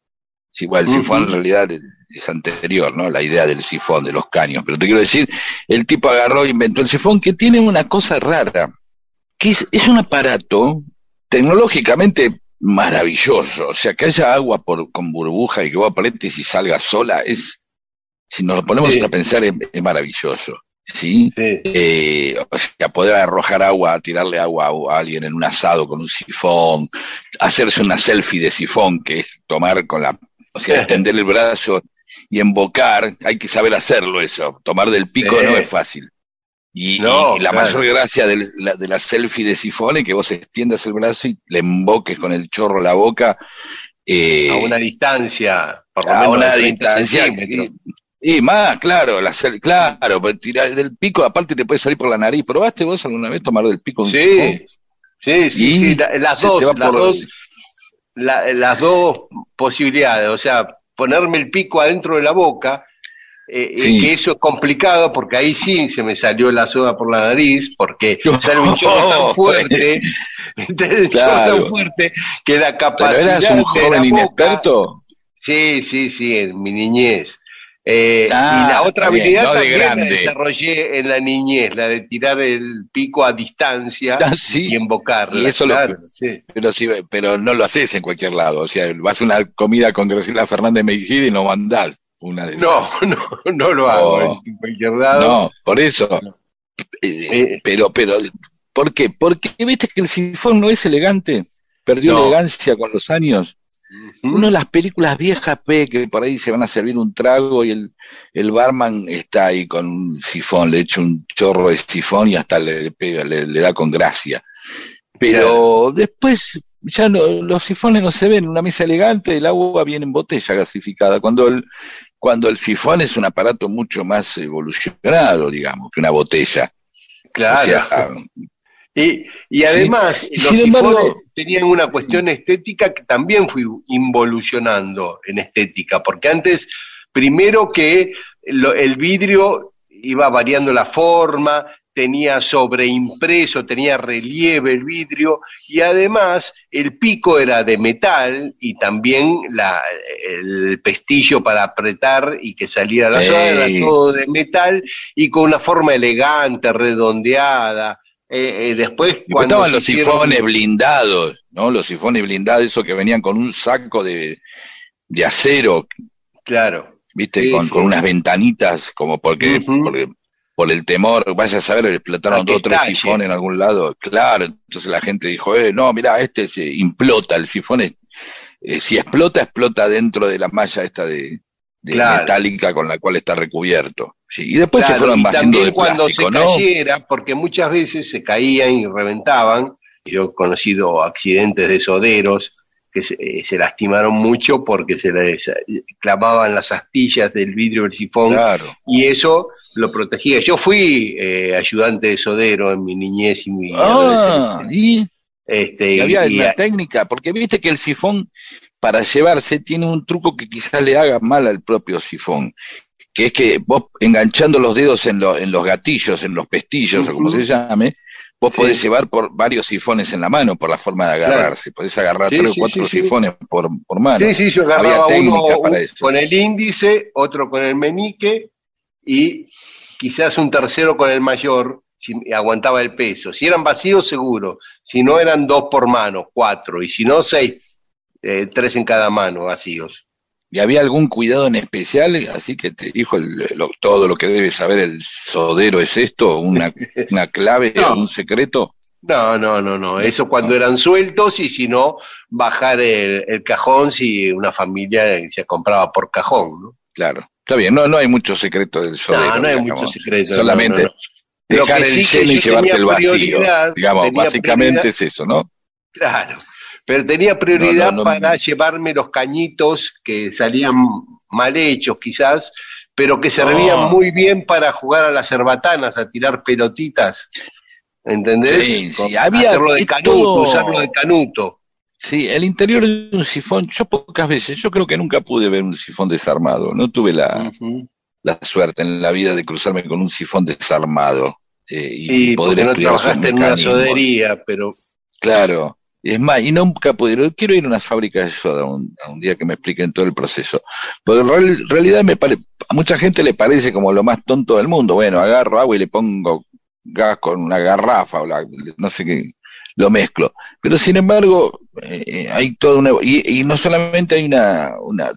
Sí, igual el sifón en realidad es anterior, ¿no? La idea del sifón, de los caños. Pero te quiero decir, el tipo agarró e inventó el sifón que tiene una cosa rara, que es, es un aparato tecnológicamente maravilloso. O sea, que haya agua por, con burbuja y que vos apretes y salga sola, es, si nos lo ponemos Sí. a pensar, es, es maravilloso. ¿Sí? Sí. Eh, o sea, poder arrojar agua, tirarle agua a alguien en un asado con un sifón, hacerse una selfie de sifón, que es tomar con la, o sea, extender el brazo y embocar, hay que saber hacerlo eso, tomar del pico no es fácil. Y, No, y la claro. mayor gracia la- de la selfie de sifón es que vos extiendas el brazo y le emboques con el chorro la boca. eh, a una distancia, por lo a menos una de 30 distancia y, y más, claro, la claro, pues tirar del pico, aparte te puede salir por la nariz. ¿Probaste vos alguna vez tomar del pico? un Sí, sí, sí, Y sí, la- las dos, las por- dos, la- las dos posibilidades, o sea, ponerme el pico adentro de la boca, eh, eh, Sí. que eso es complicado porque ahí sí se me salió la soda por la nariz porque (laughs) sale un chorro tan fuerte, (laughs) entonces, Claro. tan fuerte que la ¿Pero capacidad eras un de joven la boca- inexperto? Sí, sí, sí, en mi niñez. Eh, Ah, y la otra está bien, habilidad no de también la desarrollé en la niñez, la de tirar el pico a distancia Ah, sí. y embocarla. Y eso lo- sí. Pero, sí, pero no lo haces en cualquier lado. O sea, vas a una comida con Graciela Fernández Mejide y no mandás una de esas. No, (laughs) no, no lo hago en cualquier lado. No, por eso. Eh, Eh. pero, pero, ¿por qué? Porque viste que el sifón no es elegante. Perdió No. elegancia con los años. Uno de las películas viejas, pe, que por ahí se van a servir un trago y el, el barman está ahí con un sifón, le echa un chorro de sifón y hasta le, le pega, le, le da con gracia. Pero después ya no, los sifones no se ven, una mesa elegante, el agua viene en botella gasificada, cuando el, cuando el sifón es un aparato mucho más evolucionado, digamos, que una botella. Claro. O sea, (laughs) y, y además, los sin embargo- sifones tenían una cuestión estética que también fui involucionando en estética, porque antes, primero que lo- el vidrio iba variando la forma, tenía sobreimpreso, tenía relieve el vidrio, y además el pico era de metal y también la, el pestillo para apretar y que saliera la soda era todo de metal y con una forma elegante, redondeada. Eh, eh, después, Y cuando estaban los hicieron- sifones blindados, ¿no? Los sifones blindados, esos que venían con un saco de, de acero, Claro. ¿viste? Sí, con, sí. con unas ventanitas, como porque por el temor, vaya a saber, explotaron dos o tres sifones en algún lado. Claro, entonces la gente dijo, eh, no, mira, este se implota, el sifón es, eh, si explota, explota dentro de la malla esta de, de Claro. metálica con la cual está recubierto. Sí, y después se fueron y también de cuando plástico, se ¿no? cayera, porque muchas veces se caían y reventaban. Yo he conocido accidentes de soderos que se, eh, se lastimaron mucho porque se les eh, clavaban las astillas del vidrio del sifón Claro. y eso lo protegía. Yo fui eh, ayudante de sodero en mi niñez y mi Ah, adolescencia. y Este, Y había y- una técnica, porque viste que el sifón para llevarse tiene un truco que quizás le haga mal al propio sifón, que es que vos enganchando los dedos en, lo- en los gatillos, en los pestillos o como se llame, vos Sí. podés llevar por varios sifones en la mano por la forma de agarrarse, podés agarrar Sí, tres o cuatro sifones por, por mano. Sí, sí, yo agarraba uno un- con el índice, otro con el meñique y quizás un tercero con el mayor, si aguantaba el peso. Si eran vacíos, seguro. Si no, eran dos por mano, cuatro. Y si no, seis. eh, tres en cada mano, vacíos. ¿Y había algún cuidado en especial? Así que te dijo el- lo- todo lo que debe saber el sodero es esto, una, (laughs) una clave, No. un secreto. No, no, no, no. Eso cuando eran sueltos y si no, bajar el, el cajón si una familia se compraba por cajón, ¿no? Claro, está bien, no, no hay mucho secreto del sodero. No, no hay digamos. mucho secreto. Solamente no, no, dejar el sí lleno y llevarte el vacío. Digamos, básicamente prioridad- es eso, ¿no? Claro. Pero tenía prioridad No, no, no. para llevarme los cañitos que salían mal hechos quizás, pero que servían muy bien para jugar a las cerbatanas, a tirar pelotitas. ¿Entendés? Sí, había- hacerlo de es canuto, todo- usarlo de canuto. Sí, el interior de un sifón, yo pocas veces, yo creo que nunca pude ver un sifón desarmado, no tuve la, la suerte en la vida de cruzarme con un sifón desarmado eh, y, Y poder porque no trabajaste en una sodería, pero Claro, es más, y nunca pude, quiero ir a una fábrica de soda un, a un día que me expliquen todo el proceso. Porque en real- realidad me pare, a mucha gente le parece como lo más tonto del mundo. Bueno, agarro agua y le pongo gas con una garrafa o la- no sé qué, lo mezclo. Pero sin embargo, eh, hay todo una, y, y no solamente hay una, una,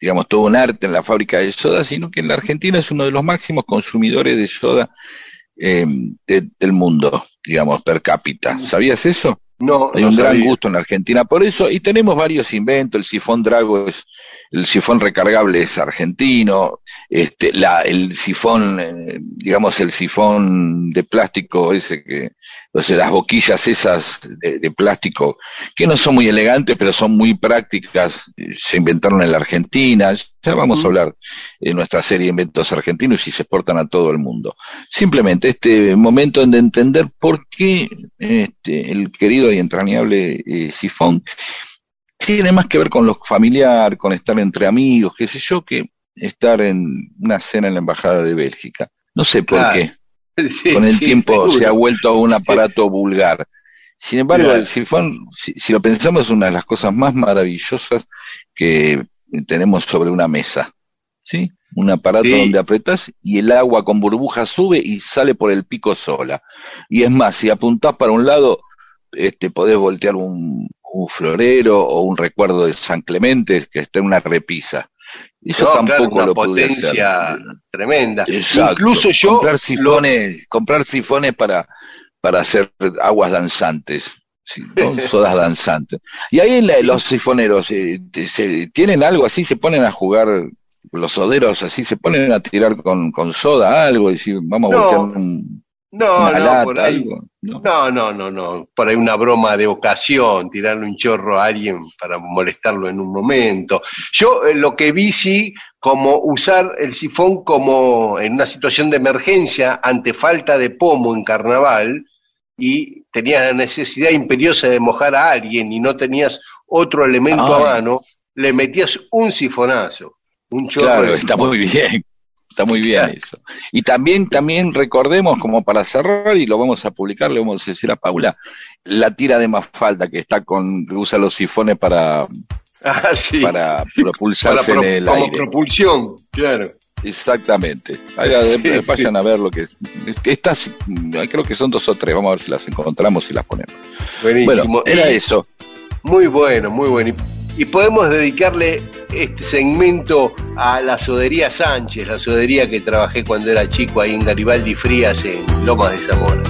digamos, todo un arte en la fábrica de soda, sino que en la Argentina es uno de los máximos consumidores de soda eh, de- del mundo, digamos, per cápita. ¿Sabías eso? No, Hay no un gran gusto en la Argentina. Por eso, y tenemos varios inventos, el sifón Drago es, el sifón recargable es argentino, este, la, el sifón, eh, digamos el sifón de plástico ese que, o sea, las boquillas esas de, de plástico, que no son muy elegantes, pero son muy prácticas, se inventaron en la Argentina, ya vamos a hablar en nuestra serie de inventos argentinos y se exportan a todo el mundo. Simplemente este momento de entender por qué este, el querido y entrañable eh, sifón tiene más que ver con lo familiar, con estar entre amigos, qué sé yo, que estar en una cena en la Embajada de Bélgica. No sé por Claro. qué. (laughs) Sí, Con el sí, tiempo seguro. se ha vuelto un aparato vulgar. Sin embargo, Claro. el sifón, si, si lo pensamos, es una de las cosas más maravillosas que tenemos sobre una mesa. ¿Sí? Un aparato donde apretas y el agua con burbujas sube y sale por el pico sola. Y es más, si apuntás para un lado, este, podés voltear un, un florero o un recuerdo de San Clemente que está en una repisa. Eso No, claro, tampoco una lo pude hacer. potencia tremenda. Exacto. Incluso yo comprar lo- sifones, comprar sifones para, para hacer aguas danzantes, sí, ¿no? (laughs) sodas danzantes. Y ahí la- los sifoneros eh, se, tienen algo así, se ponen a jugar, los soderos así, se ponen a tirar con, con soda algo, y decir, vamos a No. voltear un- no, no, lata, por ahí, algo. ¿no? no, no, no, no, por ahí una broma de ocasión, tirarle un chorro a alguien para molestarlo en un momento. Yo eh, lo que vi sí como usar el sifón como en una situación de emergencia ante falta de pomo en carnaval y tenías la necesidad imperiosa de mojar a alguien y no tenías otro elemento a mano, le metías un sifonazo, un chorro Claro, está muy bien. Está muy bien Claro. eso. Y también, también recordemos, como para cerrar, y lo vamos a publicar, le vamos a decir a Paula, la tira de Mafalda que está con, que usa los sifones para, Ah, sí. para Para propulsarse pro- en el como aire. propulsión, claro. Exactamente. Ahí, Sí, vayan sí. a ver lo que, que estas, creo que son dos o tres, vamos a ver si las encontramos y las ponemos. Buenísimo. Bueno, era eso. Muy bueno, muy bueno. Y, y podemos dedicarle este segmento a la sodería Sánchez, la sodería que trabajé cuando era chico ahí en Garibaldi Frías, en Lomas de Zamora.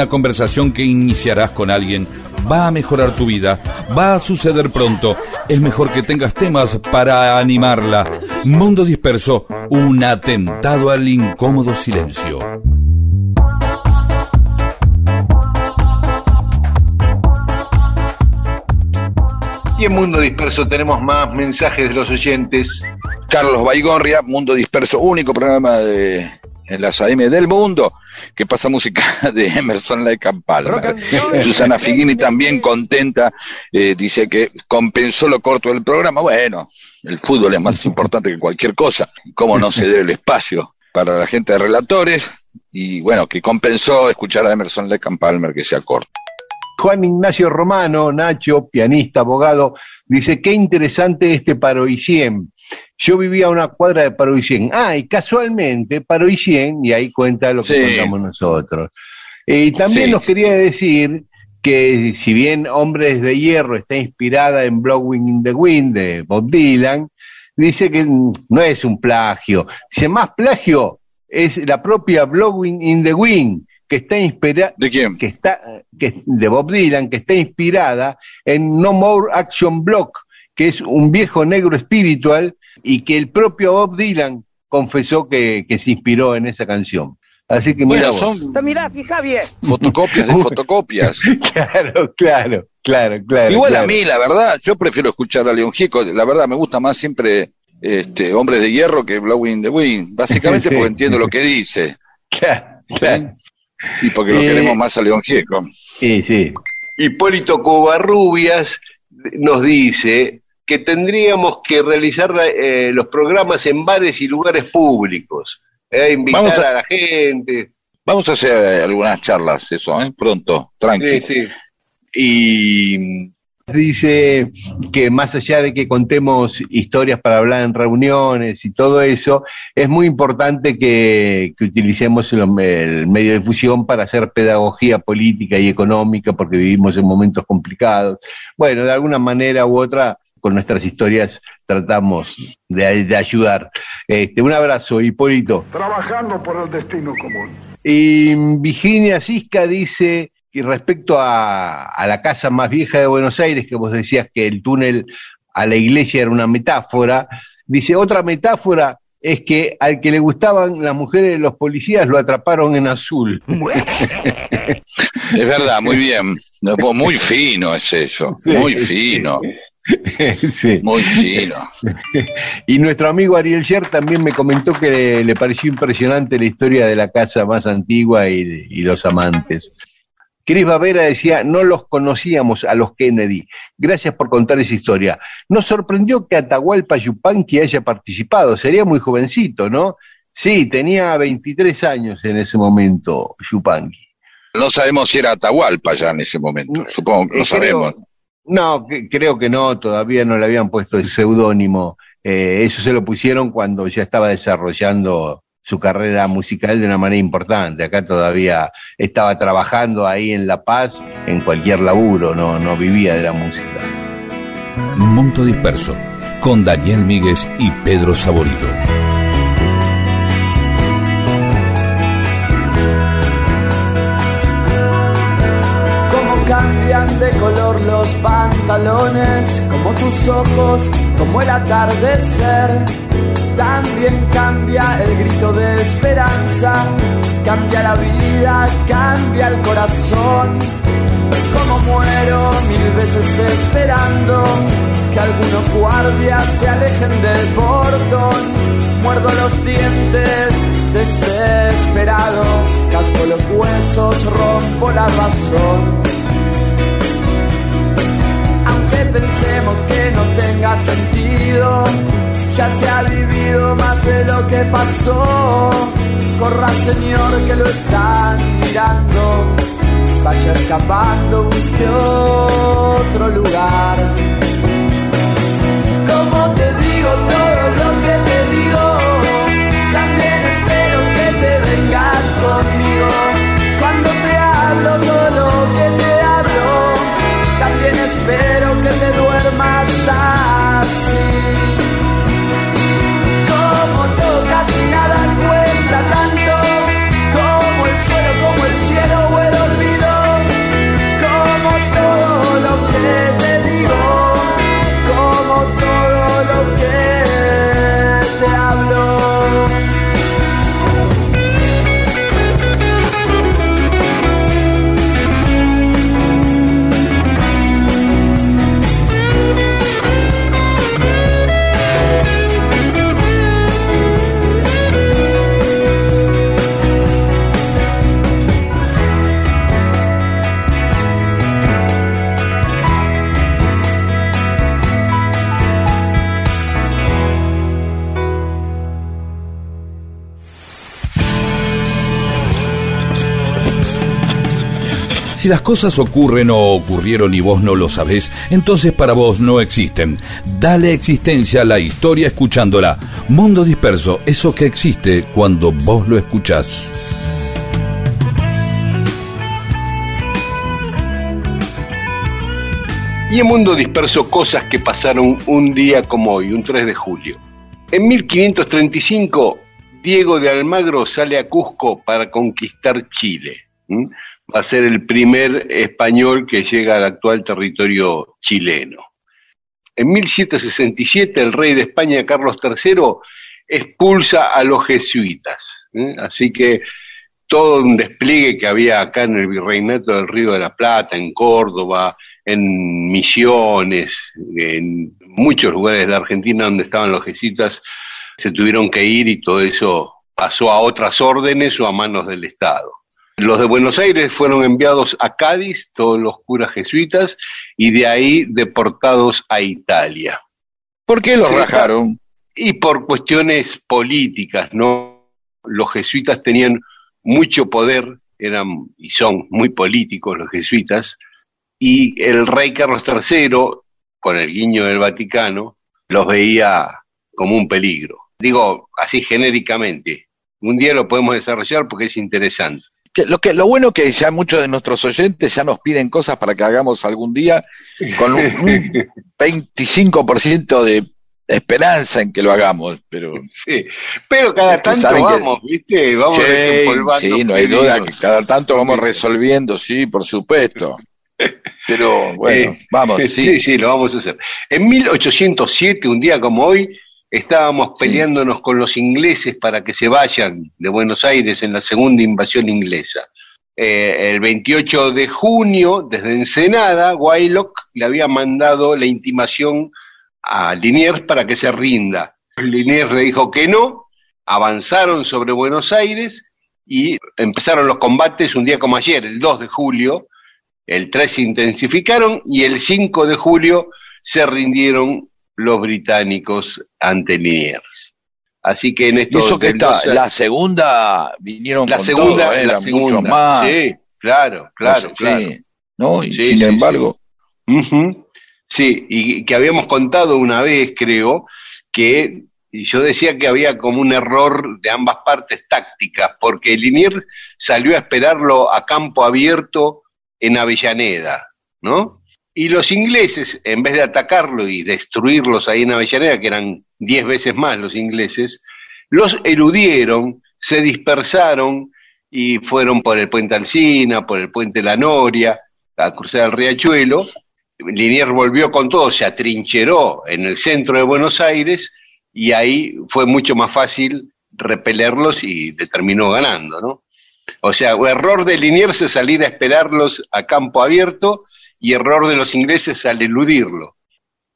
Una conversación que iniciarás con alguien va a mejorar tu vida, va a suceder pronto. Es mejor que tengas temas para animarla. Mundo disperso, un atentado al incómodo silencio. Y en Mundo Disperso tenemos más mensajes de los oyentes. Carlos Baigorria, Mundo Disperso, único programa de en las AM del mundo que pasa música (laughs) de Emerson Lake and Palmer. Susana Figuini también contenta, eh, dice que compensó lo corto del programa. Bueno, el fútbol es más importante que cualquier cosa. ¿Cómo no ceder el espacio para la gente de relatores? Y bueno, que compensó escuchar a Emerson Lake and Palmer que sea corto. Juan Ignacio Romano, Nacho, pianista, abogado, dice, qué interesante este Paroicien. Yo vivía a una cuadra de Paroicien. Ah, y casualmente Paroicien, y ahí cuenta lo que Sí. contamos nosotros. Eh, Y también Sí. nos quería decir que si bien Hombres de Hierro está inspirada en Blowing in the Wind de Bob Dylan, dice que no es un plagio. Dice, más plagio es la propia Blowing in the Wind, que está inspirada ¿De quién? que está que, de Bob Dylan, que está inspirada en No More Action Block, que es un viejo negro espiritual y que el propio Bob Dylan confesó que, que se inspiró en esa canción. Así que mira Bueno, vos. son Mirá, fija bien. fotocopias de (laughs) fotocopias. (laughs) Claro, claro, claro, claro. Igual claro. a mí, la verdad, yo prefiero escuchar a León Gieco. La verdad, me gusta más siempre este, Hombres de Hierro que Blowing the Wind. Básicamente (laughs) Sí. porque entiendo lo que dice. Claro, claro. Y porque lo Eh, queremos más a León Gieco. Sí, sí. Hipólito Covarrubias nos dice que tendríamos que realizar eh, los programas en bares y lugares públicos. eh, invitar Vamos a... a- la gente. Vamos a hacer eh, algunas charlas, eso, ¿eh? Pronto, tranqui. Sí, sí. Y dice que más allá de que contemos historias para hablar en reuniones y todo eso, es muy importante que, que utilicemos el, el medio de difusión para hacer pedagogía política y económica, porque vivimos en momentos complicados. Bueno, de alguna manera u otra, con nuestras historias tratamos de, de ayudar. Este, un abrazo, Hipólito. Trabajando por el destino común. Y Virginia Cisca dice que respecto a, a la casa más vieja de Buenos Aires, que vos decías que el túnel a la iglesia era una metáfora, dice otra metáfora es que al que le gustaban las mujeres de los policías lo atraparon en azul. (laughs) Es verdad, muy bien. Muy fino es eso, muy fino, (laughs) Sí. muy fino. (laughs) Y nuestro amigo Ariel Sher también me comentó que le, le pareció impresionante la historia de la casa más antigua y, y los amantes. Cris Bavera decía, no los conocíamos a los Kennedy. Gracias por contar esa historia. Nos sorprendió que Atahualpa Yupanqui haya participado. Sería muy jovencito, ¿no? Sí, tenía 23 años en ese momento, Yupanqui. No sabemos si era Atahualpa ya en ese momento, supongo que Eh, lo sabemos. No, creo que no, todavía no le habían puesto el seudónimo. Eh, eso se lo pusieron cuando ya estaba desarrollando su carrera musical de una manera importante. Acá todavía estaba trabajando ahí en La Paz, en cualquier laburo, no, no vivía de la música. Mundo disperso, con Daniel Míguez y Pedro Saborido. De color los pantalones, como tus ojos, como el atardecer. también cambia el grito de esperanza, cambia la vida, cambia el corazón. Como muero mil veces esperando que algunos guardias se alejen del portón. Muerdo los dientes, desesperado, casco los huesos, rompo la razón. Aunque pensemos que no tenga sentido, ya se ha vivido más de lo que pasó. Corra señor que lo están mirando, vaya escapando, busque otro lugar. Como te digo todo así. Si las cosas ocurren o ocurrieron y vos no lo sabés, entonces para vos no existen. Dale existencia a la historia escuchándola. Mundo disperso, eso que existe cuando vos lo escuchás. Y en Mundo Disperso, cosas que pasaron un día como hoy, un 3 de julio. En 1535, Diego de Almagro sale a Cusco para conquistar Chile. Va a ser el primer español que llega al actual territorio chileno. En 1767, el rey de España, Carlos III, expulsa a los jesuitas. ¿eh? Así que todo un despliegue que había acá en el Virreinato del Río de la Plata, en Córdoba, en Misiones, en muchos lugares de la Argentina donde estaban los jesuitas, se tuvieron que ir y todo eso pasó a otras órdenes o a manos del Estado. Los de Buenos Aires fueron enviados a Cádiz, todos los curas jesuitas, y de ahí deportados a Italia. ¿Por qué los rajaron? Y por cuestiones políticas, ¿no? Los jesuitas tenían mucho poder, eran y son muy políticos los jesuitas, y el rey Carlos III, con el guiño del Vaticano, los veía como un peligro. Digo así genéricamente. Un día lo podemos desarrollar porque es interesante. Que lo, que, lo bueno que ya muchos de nuestros oyentes ya nos piden cosas para que hagamos algún día con un, (laughs) un 25% de esperanza en que lo hagamos, pero Sí, pero cada tanto que- vamos, ¿viste? Vamos Sí, desempolvando sí, no hay duda que cada tanto vamos resolviendo, sí, por supuesto. Pero (laughs) bueno, Eh, vamos, (laughs) sí. sí. sí, lo vamos a hacer. En 1807, un día como hoy, estábamos peleándonos con los ingleses para que se vayan de Buenos Aires en la segunda invasión inglesa. Eh, el 28 de junio, desde Ensenada, Wylock le había mandado la intimación a Liniers para que se rinda. Liniers le dijo que no, avanzaron sobre Buenos Aires y empezaron los combates un día como ayer, el 2 de julio, el 3 se intensificaron y el 5 de julio se rindieron los británicos ante Liniers. Así que en esto eso que está, 12 la segunda vinieron la con segunda, todo, ¿eh? la segunda, muchos más. sí, claro, claro, Sí, claro. ¿no? Y Sí, sin sí, embargo. Sí, y que habíamos contado una vez, creo, que y yo decía que había como un error de ambas partes tácticas, porque Liniers salió a esperarlo a campo abierto en Avellaneda, ¿no? Y los ingleses, en vez de atacarlo y destruirlos ahí en Avellaneda, que eran diez veces más los ingleses, los eludieron, se dispersaron y fueron por el puente Alsina, por el puente La Noria, a cruzar el riachuelo. Liniers volvió con todo, se atrincheró en el centro de Buenos Aires y ahí fue mucho más fácil repelerlos y terminó ganando, ¿no? O sea, error de Liniers es salir a esperarlos a campo abierto y error de los ingleses al eludirlo.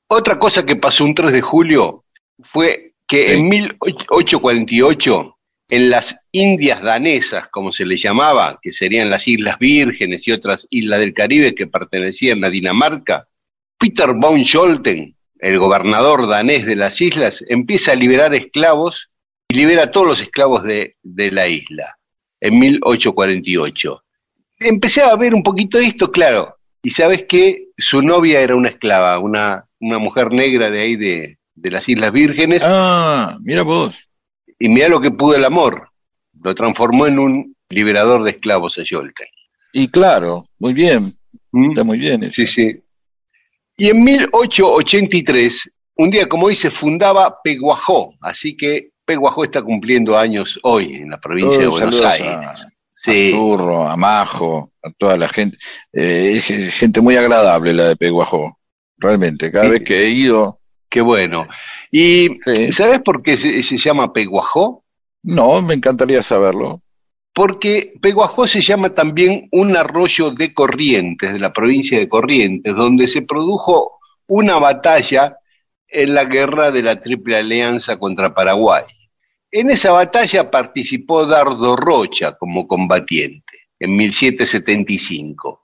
Otra cosa que pasó un 3 de julio fue que en 1848, en las Indias danesas, como se les llamaba, que serían las Islas Vírgenes y otras islas del Caribe que pertenecían a Dinamarca, Peter von Scholten, el gobernador danés de las islas, empieza a liberar esclavos y libera a todos los esclavos de, de la isla en 1848. Empecé a ver un poquito de esto, claro, y sabes que su novia era una esclava, una, una mujer negra de ahí de, de las Islas Vírgenes. Ah, mira vos. Y mira lo que pudo el amor. Lo transformó en un liberador de esclavos a. Y claro, muy bien. ¿Mm? Está muy bien. eso. Sí, sí. Y en 1883, un día como hoy, se fundaba Peguajó. Así que Peguajó está cumpliendo años hoy en la provincia de Oh, Buenos saludos Aires. A, Sí. a Turro, a Majo, a toda la gente. Eh, es ge- gente muy agradable la de Peguajó. Realmente, cada Sí. vez que he ido. Qué bueno. ¿Y Sí. sabes por qué se, se llama Peguajó? No, me encantaría saberlo. Porque Peguajó se llama también un arroyo de Corrientes, de la provincia de Corrientes, donde se produjo una batalla en la guerra de la Triple Alianza contra Paraguay. En esa batalla participó Dardo Rocha como combatiente, en 1775.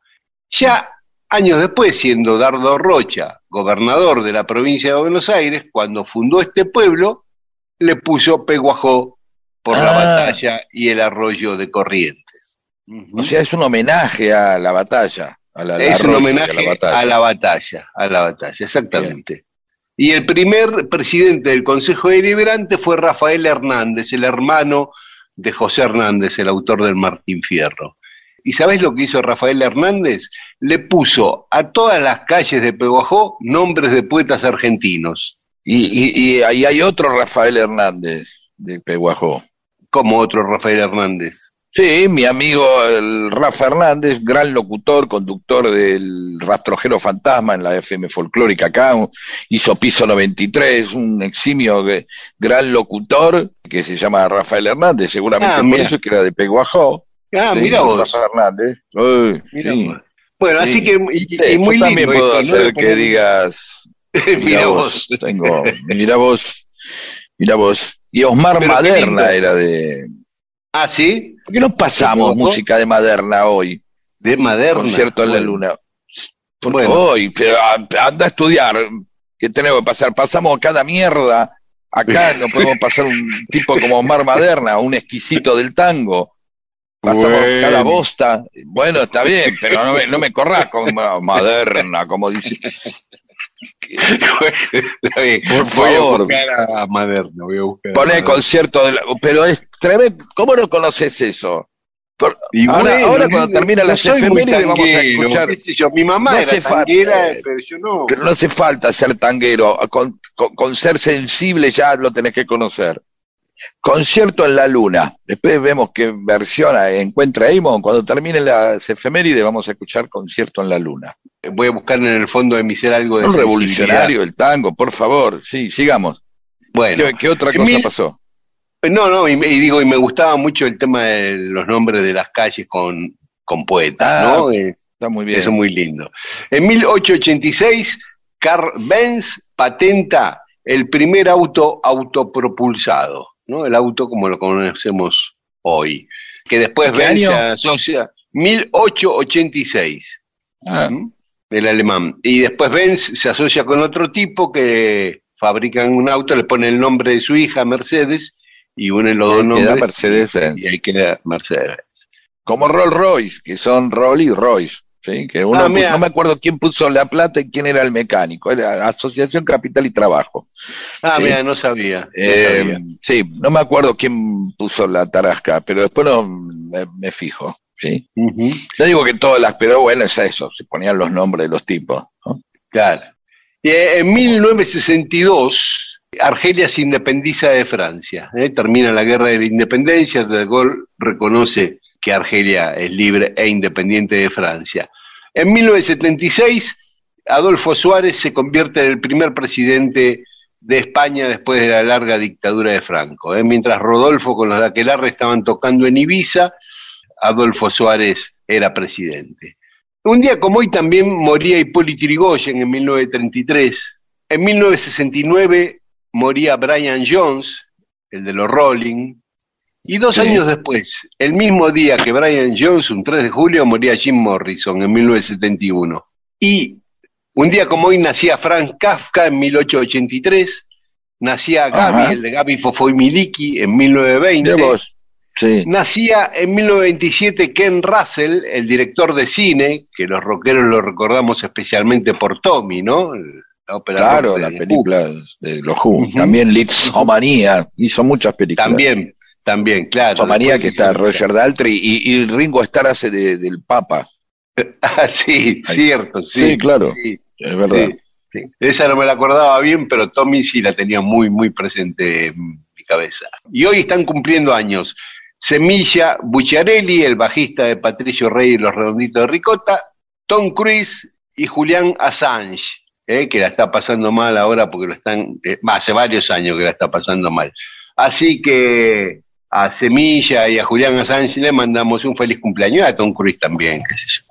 Ya años después, siendo Dardo Rocha gobernador de la provincia de Buenos Aires, cuando fundó este pueblo, le puso Peguajó por la Ah. batalla y el arroyo de Corrientes. O sea, es un homenaje a la batalla. A la, es un homenaje a la batalla. a la batalla, a la batalla, exactamente. Y el primer presidente del Consejo Deliberante fue Rafael Hernández, el hermano de José Hernández, el autor del Martín Fierro. ¿Y sabés lo que hizo Rafael Hernández? Le puso a todas las calles de Peguajó nombres de poetas argentinos, Y, y, y ahí hay otro Rafael Hernández de Peguajó. como otro Rafael Hernández. Sí, mi amigo el Rafa Hernández, gran locutor, conductor del Rastrojero Fantasma en la FM Folclórica acá, hizo Piso 93, un eximio gran locutor que se llama Rafael Hernández, seguramente Ah, por eso es que era de Peguajó. Ah, Sí, mira vos. Rafa Hernández. Uy, Mira sí. vos. Bueno, Sí. así que, y, y muy yo también lindo puedo hacer que digas, (laughs) Mira vos. tengo, (laughs) mira vos, mira vos. Y Osmar Pero Maderna lindo. era de... Ah, ¿sí? ¿Por qué no pasamos ¿De Peguajó? música de Maderna hoy? De Maderna. concierto en la luna. Bueno. hoy, pero a- anda a estudiar. ¿Qué tenemos que pasar? Pasamos cada mierda. Acá no podemos pasar un tipo como Omar Maderna, un exquisito del tango. Pasamos Bueno. cada bosta. Bueno, está bien, pero no me, no me corras con Ma- Maderna, como dice. Por Voy a favor. buscar a Maderna, voy a buscar Pone Maderna. concierto de la- Pero es tremendo. ¿Cómo no conoces eso? Por- Y ahora, bueno, ahora no- cuando termina no las soy muy vamos a escuchar. qué sé yo. Mi mamá No era tanguera, pero yo no. Pero no hace falta ser tanguero, con, con- con ser sensible ya lo tenés que conocer. Concierto en la luna. Después vemos qué versión encuentra Eamon. Cuando termine las efemérides vamos a escuchar Concierto en la luna. Voy a buscar en el fondo de mi ser algo de Un revolucionario el tango, por favor. Sí, sigamos. Bueno, ¿Qué, qué otra cosa mil- pasó? no, no, y, digo, y me gustaba mucho el tema de los nombres de las calles con, con poetas, Ah, ¿no? Eh, Está muy bien. Eso es muy lindo. En 1886, Carl Benz patenta el primer auto autopropulsado, ¿no? El auto como lo conocemos hoy. Que después ¿Qué Benz se año? asocia. 1886, Ah, ¿m? el alemán. Y después Benz se asocia con otro tipo que fabrican un auto, le pone el nombre de su hija, Mercedes, y unen los dos nombres. Mercedes-Benz. Y ahí queda Mercedes. como Rolls Royce, que son Rolls y Royce. ¿Sí? Que uno Ah, no me acuerdo quién puso la plata y quién era el mecánico. Era Asociación Capital y Trabajo. Ah, Sí. mira, no sabía. no Eh, sabía. sí, no me acuerdo quién puso la tarasca, pero después no me, me fijo. ¿sí? No digo que todas las, pero bueno, es eso, se ponían los nombres de los tipos. ¿no? Claro. Y, eh, en 1962, Argelia se independiza de Francia. ¿eh? Termina la guerra de la independencia, De Gaulle reconoce que Argelia es libre e independiente de Francia. En 1976, Adolfo Suárez se convierte en el primer presidente de España después de la larga dictadura de Franco. ¿eh? Mientras Rodolfo con los de Aquelarre estaban tocando en Ibiza, Adolfo Suárez era presidente. Un día como hoy también moría Hipólito Yrigoyen en 1933. En 1969 moría Brian Jones, el de los Rolling. Y dos Sí. años después, el mismo día que Brian Jones, un 3 de julio, moría Jim Morrison en 1971. Y un día como hoy nacía Frank Kafka en 1883, nacía Gaby, Ajá. el de Gaby Fofo y Miliki en 1920. Mirá vos. Sí. Nacía en 1927 Ken Russell, el director de cine, que los rockeros lo recordamos especialmente por Tommy, ¿no? La ópera Claro, las películas de los Who. Ujú. También Litzomanía. Hizo muchas películas. También, también, claro. Después que está Roger Daltrey y, y Ringo Starr hace de- del Papa. (laughs) Ah, sí, Ahí. cierto, sí. Sí, claro. sí, Es verdad. sí, sí. Esa no me la acordaba bien, pero Tommy sí la tenía muy, muy presente en mi cabeza. Y hoy están cumpliendo años. Semilla Bucciarelli, el bajista de Patricio Rey y los Redonditos de Ricota, Tom Cruise y Julián Assange, eh, que la está pasando mal ahora porque lo están, eh, hace varios años que la está pasando mal. Así que a Semilla y a Julián Assange le mandamos un feliz cumpleaños, a Tom Cruise también, qué sé yo.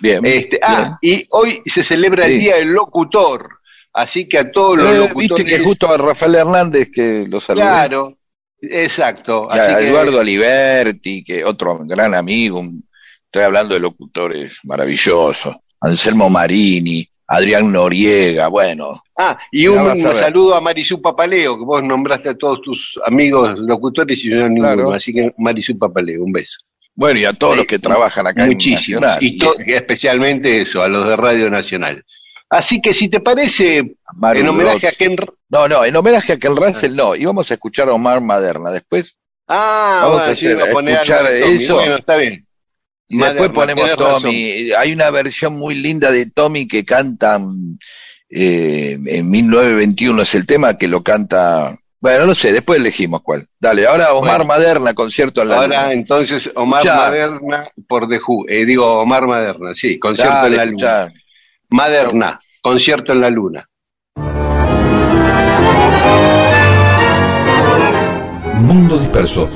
Bien. Este, ah, y hoy se celebra el. Día del Locutor, así que a todos los Eh, locutores... Viste que justo a Rafael Hernández que lo saludé. Claro, exacto. Y a Así que, Eduardo Aliberti, que otro gran amigo, un- estoy hablando de locutores maravillosos, Anselmo Marini, Adrián Noriega, bueno, ah, y un a saludo a Marisú Papaleo, que vos nombraste a todos tus amigos locutores y yo no ninguno, así que Marisú Papaleo, un beso. bueno, y a todos los que trabajan acá Muchísimos, en Nacional. y to- especialmente eso, a los de Radio Nacional. Así que si te parece, Maru en homenaje a. Ken... No, no, en homenaje a Ken Russell no, íbamos a escuchar a Omar Maderna después. Ah, Vamos bueno, a iba a hacer- poner escuchar algo de Tommy. eso. Bueno, está bien. Y después ponemos. Tommy. Hay una versión muy linda de Tommy que cantan eh, en 1921, es el tema que lo canta. Bueno, no sé, después elegimos cuál. Dale, ahora Omar Bueno. Maderna, concierto en la Ahora luna. entonces Omar Escuchá. Maderna por The Who. Eh, digo Omar Maderna, sí, concierto Dale, en la luna. escuchá. Maderna, concierto en la luna. Mundo Disperso.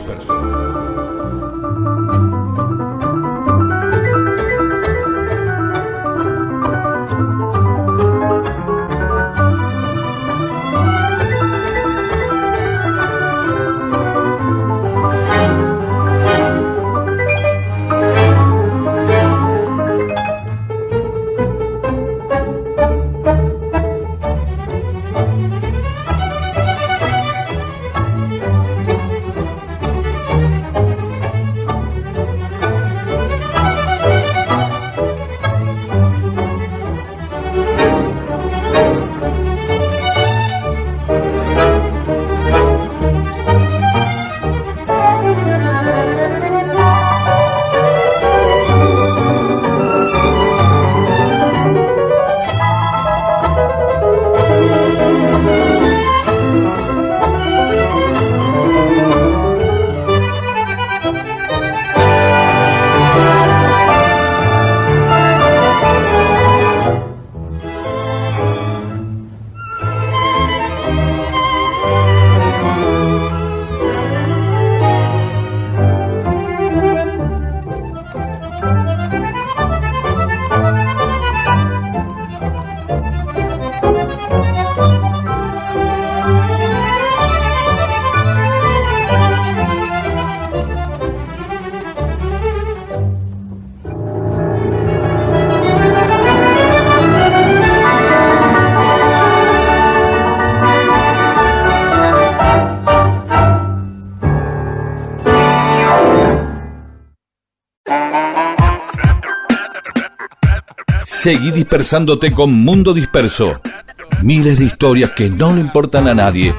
Seguí dispersándote con Mundo Disperso. Miles de historias que no le importan a nadie.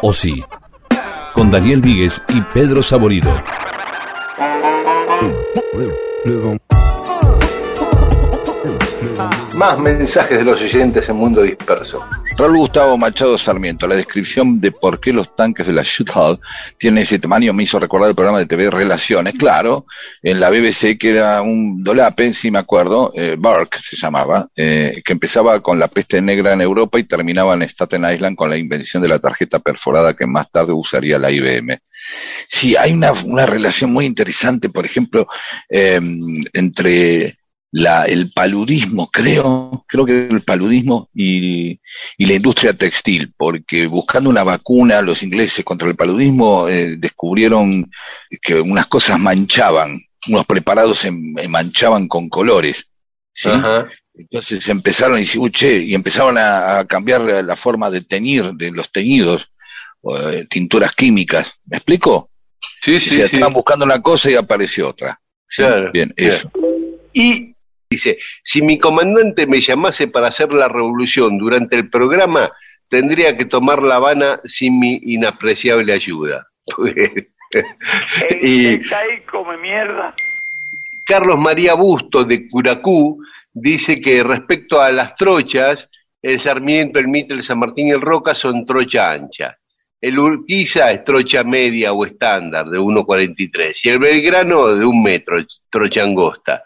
O sí, con Daniel Víguez y Pedro Saborido. Más mensajes de los oyentes en Mundo Disperso. Raúl Gustavo Machado Sarmiento, la descripción de por qué los tanques de la Schutzhall tienen ese tamaño me hizo recordar el programa de TV Relaciones, claro, en la BBC que era un dolape, si me acuerdo, eh, Burke se llamaba, eh, que empezaba con la peste negra en Europa y terminaba en Staten Island con la invención de la tarjeta perforada que más tarde usaría la IBM. Sí, hay una, una relación muy interesante, por ejemplo, eh, entre la, el paludismo, creo, creo que el paludismo y, y, la industria textil, porque buscando una vacuna, los ingleses contra el paludismo eh, descubrieron que unas cosas manchaban, unos preparados se manchaban con colores. ¿sí? Entonces empezaron y, che, y empezaron a, a, cambiar la forma de teñir, de los teñidos, eh, tinturas químicas. ¿Me explico? Sí, sí, Se sí. estaban buscando una cosa y apareció otra. ¿sí? Claro, Bien, claro. eso. Y dice, si mi comandante me llamase para hacer la revolución durante el programa, tendría que tomar La Habana sin mi inapreciable ayuda. (laughs) y ahí come mierda. Carlos María Busto de Curacú dice que respecto a las trochas, el Sarmiento, el Mitre, el San Martín y el Roca son trocha ancha. El Urquiza es trocha media o estándar de 1,43 y el Belgrano de un metro, trocha angosta.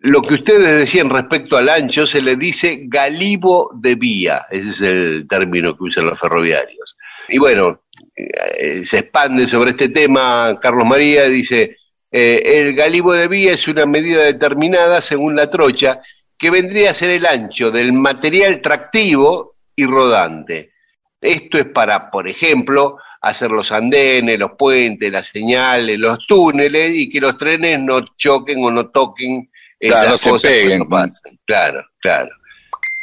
Lo que ustedes decían respecto al ancho se le dice galibo de vía, ese es el término que usan los ferroviarios. Y bueno, eh, se expande sobre este tema Carlos María, dice, eh, el galibo de vía es una medida determinada según la trocha que vendría a ser el ancho del material tractivo y rodante. Esto es para, por ejemplo, hacer los andenes, los puentes, las señales, los túneles y que los trenes no choquen o no toquen Claro, no se cosas peguen. pasan. Claro, claro.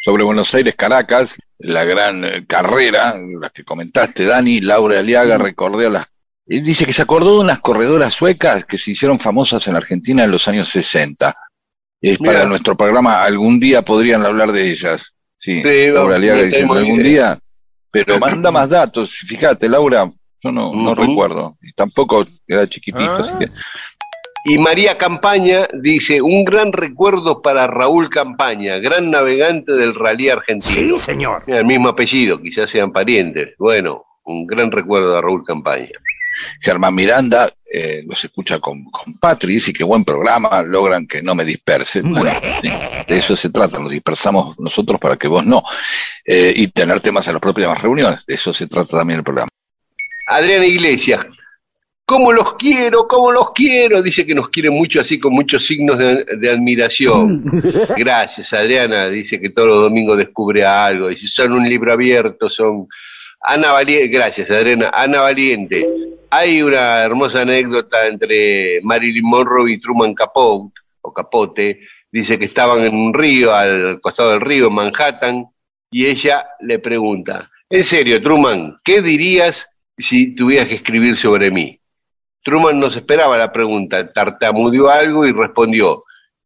sobre Buenos Aires, Caracas, la gran eh, carrera, la que comentaste, Dani, Laura Aliaga, recordé a las... Él dice que se acordó de unas corredoras suecas que se hicieron famosas en Argentina en los años 60. Es Mira. para nuestro programa, algún día podrían hablar de ellas. Sí, Sí, Laura Aliaga no tenemos algún idea. día, pero manda más datos. Fíjate, Laura, yo no, no recuerdo. Y tampoco era chiquitito, Ah. así que... Y María Campaña dice, un gran recuerdo para Raúl Campaña, gran navegante del rally argentino. Sí, señor. El mismo apellido, quizás sean parientes. Bueno, un gran recuerdo a Raúl Campaña. Germán Miranda eh, los escucha con, con Patri, dice que buen programa, logran que no me disperse. Bueno, (laughs) de eso se trata, nos dispersamos nosotros para que vos no. Eh, y tener temas en las propias reuniones, de eso se trata también el programa. Adriana Iglesias, ¿cómo los quiero? ¿Cómo los quiero? Dice que nos quiere mucho, así con muchos signos de, de admiración. (laughs) Gracias, Adriana. Dice que todos los domingos descubre algo. Dice, son un libro abierto, son... Ana Valiente, gracias, Adriana. Ana Valiente. Hay una hermosa anécdota entre Marilyn Monroe y Truman Capote, o Capote. Dice que estaban en un río, al costado del río, en Manhattan, y ella le pregunta, en serio, Truman, ¿qué dirías si tuvieras que escribir sobre mí? Truman no se esperaba la pregunta, tartamudeó algo y respondió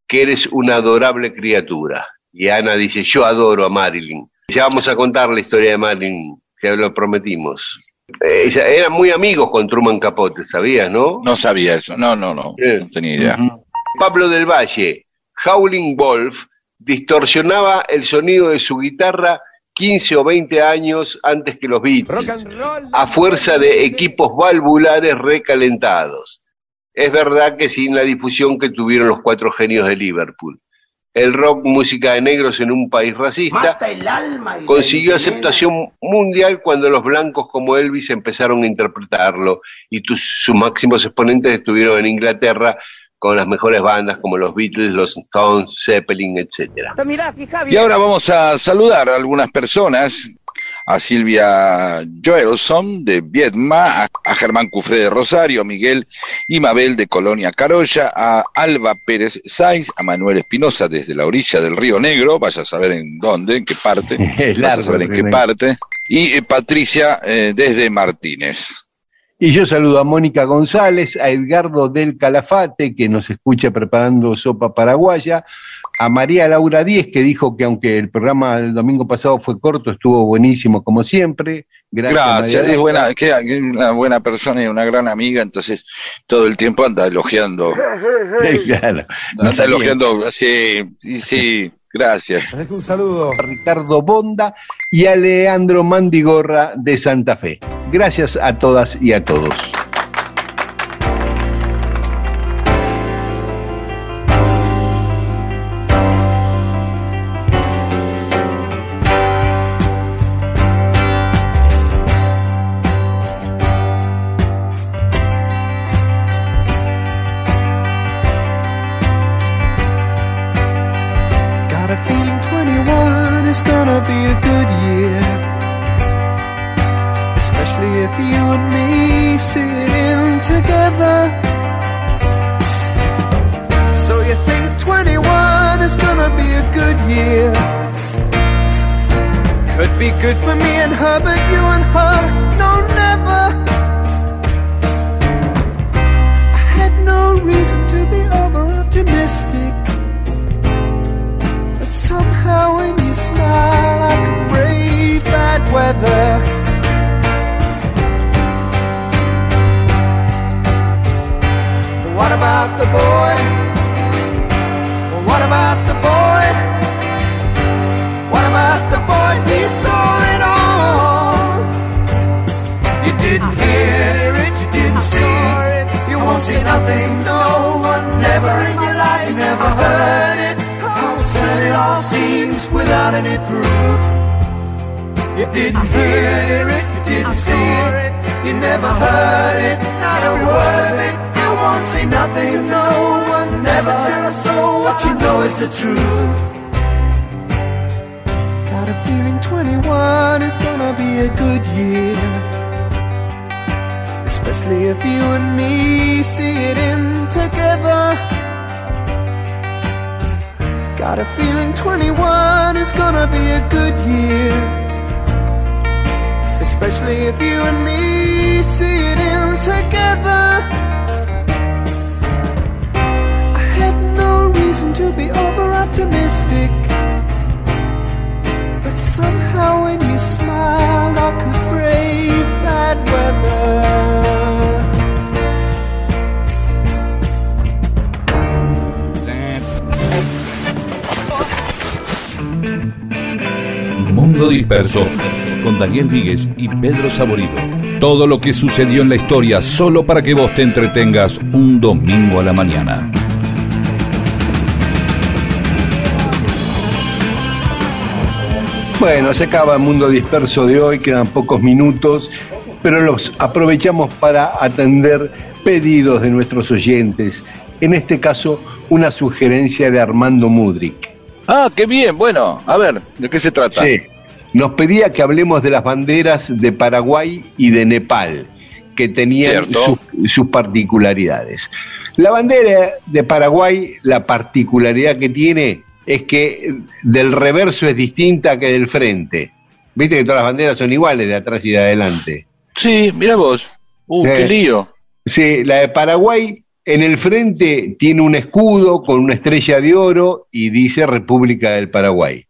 que eres una adorable criatura. Y Ana dice, yo adoro a Marilyn. Ya vamos a contar la historia de Marilyn, ya lo prometimos. Eh, eran muy amigos con Truman Capote, ¿sabías, no? No sabía eso, no, no, no, Eh. no tenía idea. Pablo del Valle, Howling Wolf, distorsionaba el sonido de su guitarra 15 o 20 años antes que los Beatles, a fuerza de equipos valvulares recalentados. Es verdad que sin la difusión que tuvieron los cuatro genios de Liverpool. El rock, música de negros en un país racista, el alma y consiguió aceptación mundial cuando los blancos como Elvis empezaron a interpretarlo y tus- sus máximos exponentes estuvieron en Inglaterra con las mejores bandas como los Beatles, los Stones, Zeppelin, etcétera. Y ahora vamos a saludar a algunas personas, a Silvia Joelson de Viedma, a, a Germán Cufré de Rosario, a Miguel y Mabel de Colonia Carolla, a Alba Pérez Sáiz, a Manuel Espinosa desde la orilla del Río Negro, vaya a saber en dónde, en qué parte, (laughs) vaya a saber en qué parte, y eh, Patricia eh, desde Martínez. Y yo saludo a Mónica González, a Edgardo del Calafate, que nos escucha preparando sopa paraguaya, a María Laura Díez, que dijo que aunque el programa del domingo pasado fue corto, estuvo buenísimo como siempre. Gracias, Gracias, es buena, que, una buena persona y una gran amiga, entonces todo el tiempo anda elogiando, (laughs) Claro. anda elogiando, sí, sí, sí, Gracias. Un saludo. a Ricardo Bonda y a Leandro Mandigorra de Santa Fe. Gracias a todas y a todos. But somehow when you I could brave bad weather. Mundo Disperso, con Daniel Víguez y Pedro Saborido. Todo lo que sucedió en la historia solo para que vos te entretengas un domingo a la mañana. Bueno, se acaba el mundo disperso de hoy, quedan pocos minutos, pero los aprovechamos para atender pedidos de nuestros oyentes. En este caso, una sugerencia de Armando Mudrik. Ah, qué bien. Bueno, a ver, ¿de qué se trata? Sí. Nos pedía que hablemos de las banderas de Paraguay y de Nepal, que tenían sus, sus particularidades. La bandera de Paraguay, la particularidad que tiene es que del reverso es distinta que del frente. Viste que todas las banderas son iguales de atrás y de adelante. Sí, mira vos. Uh, Eh. qué lío. Sí, la de Paraguay en el frente tiene un escudo con una estrella de oro y dice República del Paraguay.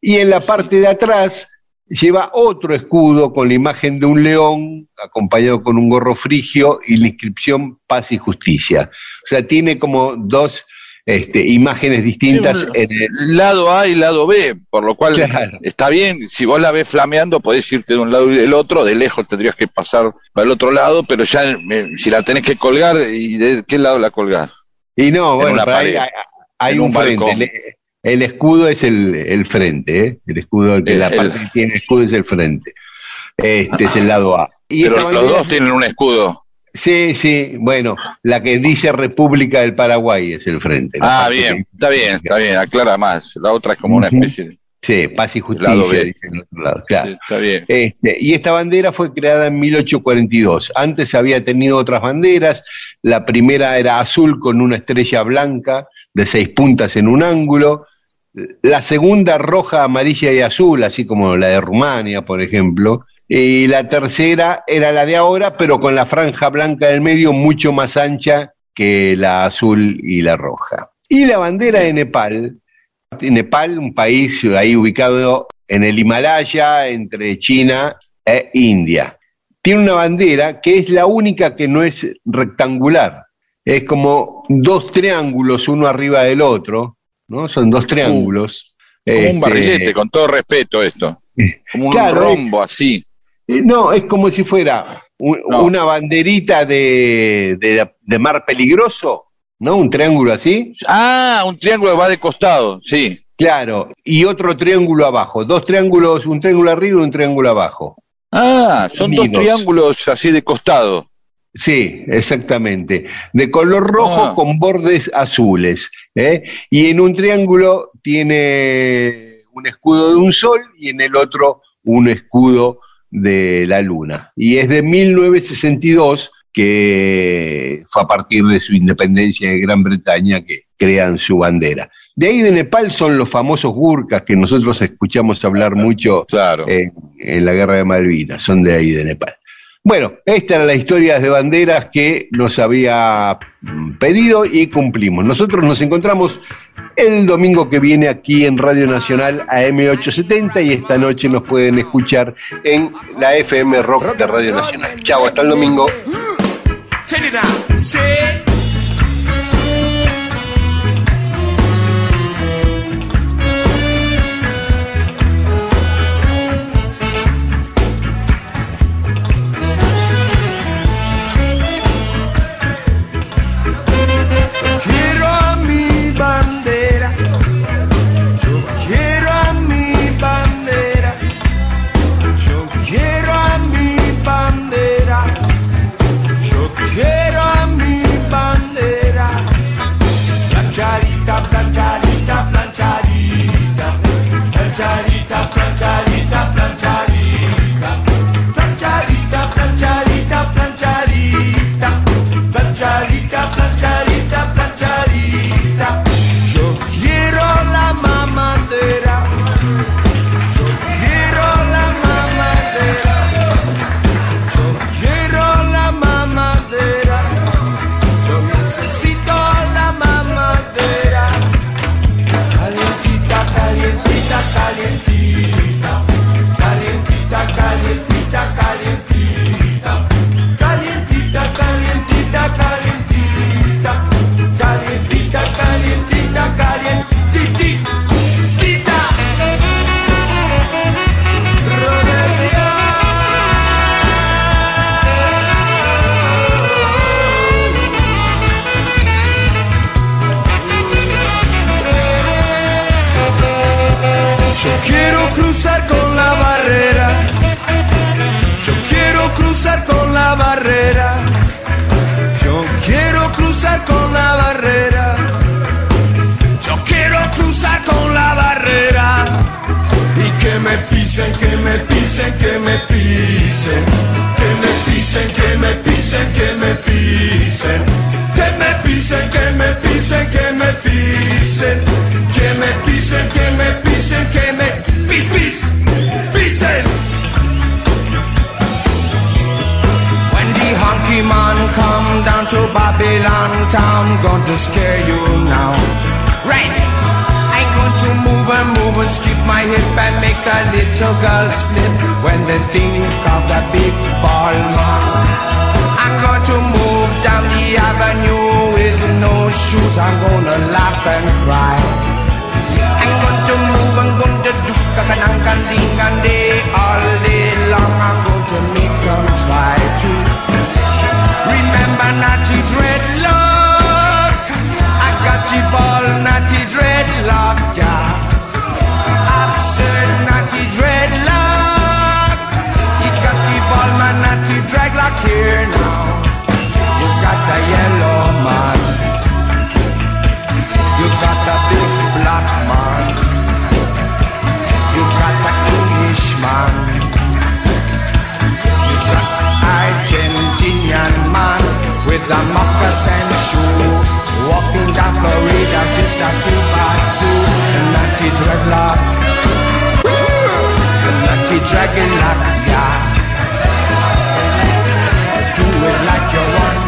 Y en la parte de atrás lleva otro escudo con la imagen de un león acompañado con un gorro frigio y la inscripción Paz y Justicia. O sea, tiene como dos este, imágenes distintas Sí, en el, Lado A y lado B, por lo cual Claro. está bien. Si vos la ves flameando, podés irte de un lado y del otro. De lejos tendrías que pasar para el otro lado, pero ya eh, si la tenés que colgar, ¿y de qué lado la colgás? Y no, En bueno, una pared, hay- un, un frente. El, el escudo es el, el frente, ¿eh? El escudo, el que El- la el- parte que tiene escudo es el frente. Este es el lado A. Y Pero los dos tienen un escudo. Sí, sí, bueno, la que dice República del Paraguay es el frente. Ah, bien, está bien, está bien, aclara más. La otra es como una especie de... Sí, paz y justicia, en otro lado, claro. Sí, Está bien. Este, y esta bandera fue creada en 1842. Antes había tenido otras banderas. La primera era azul con una estrella blanca de seis puntas en un ángulo. La segunda roja, amarilla y azul, así como la de Rumania, por ejemplo. Y la tercera era la de ahora, pero con la franja blanca del medio mucho más ancha que la azul y la roja. Y la bandera de Nepal, Nepal, un país ahí ubicado en el Himalaya, entre China e India. Tiene una bandera que es la única que no es rectangular. Es como dos triángulos uno arriba del otro, ¿no? Son dos triángulos. Como Este, un barrilete, con todo respeto esto. Como un rombo así. Eh, No, es como si fuera un- No. una banderita de, de, de mar peligroso, ¿no? Un triángulo así. Ah, un triángulo que va de costado, sí. Claro, y otro triángulo abajo. Dos triángulos, un triángulo arriba y un triángulo abajo. Ah, son dos triángulos así de costado. Sí, exactamente. De color rojo Ah. con bordes azules. ¿eh? Y en un triángulo tiene un escudo de un sol y en el otro un escudo de la luna. Y es de 1962 que fue a partir de su independencia de Gran Bretaña que crean su bandera. De ahí de Nepal son los famosos gurkas que nosotros escuchamos hablar (laughs) mucho Claro. en, en la guerra de Malvinas, son de ahí de Nepal. Bueno, esta era la historia de banderas que nos había mm, pedido y cumplimos. Nosotros nos encontramos el domingo que viene aquí en Radio Nacional AM870 y esta noche nos pueden escuchar en la FM Rock de Radio Nacional. Chao, hasta el domingo. Pisen, que me pisen, que me pisen. Que me pisen, que me pisen, que me pisen. Que me pisen, que me pisen, que me pisen. Que me pisen, que me pisen, que me pis, pis, pisen. When the honky man come down to Babylon town, going to scare you now. To move and move and skip my hip and make the little girls flip when they think of the big ball man. I'm going to move down the avenue with no shoes. I'm gonna laugh and cry. I'm going to move, I'm going to do kakanang ding and day all day long. I'm going to make them try to remember naughty dreadlock. The ball, naughty dreadlock, yeah. Absurd naughty dreadlock. You got the ball, my naughty dreadlock here now. You got the yellow man. You got the big black man. You got the Englishman. You got Argentinian man with a moccasin shoe. Walking down Florida just a two by two. The naughty dreadlock. The naughty dragon lock, yeah. Do it like you want.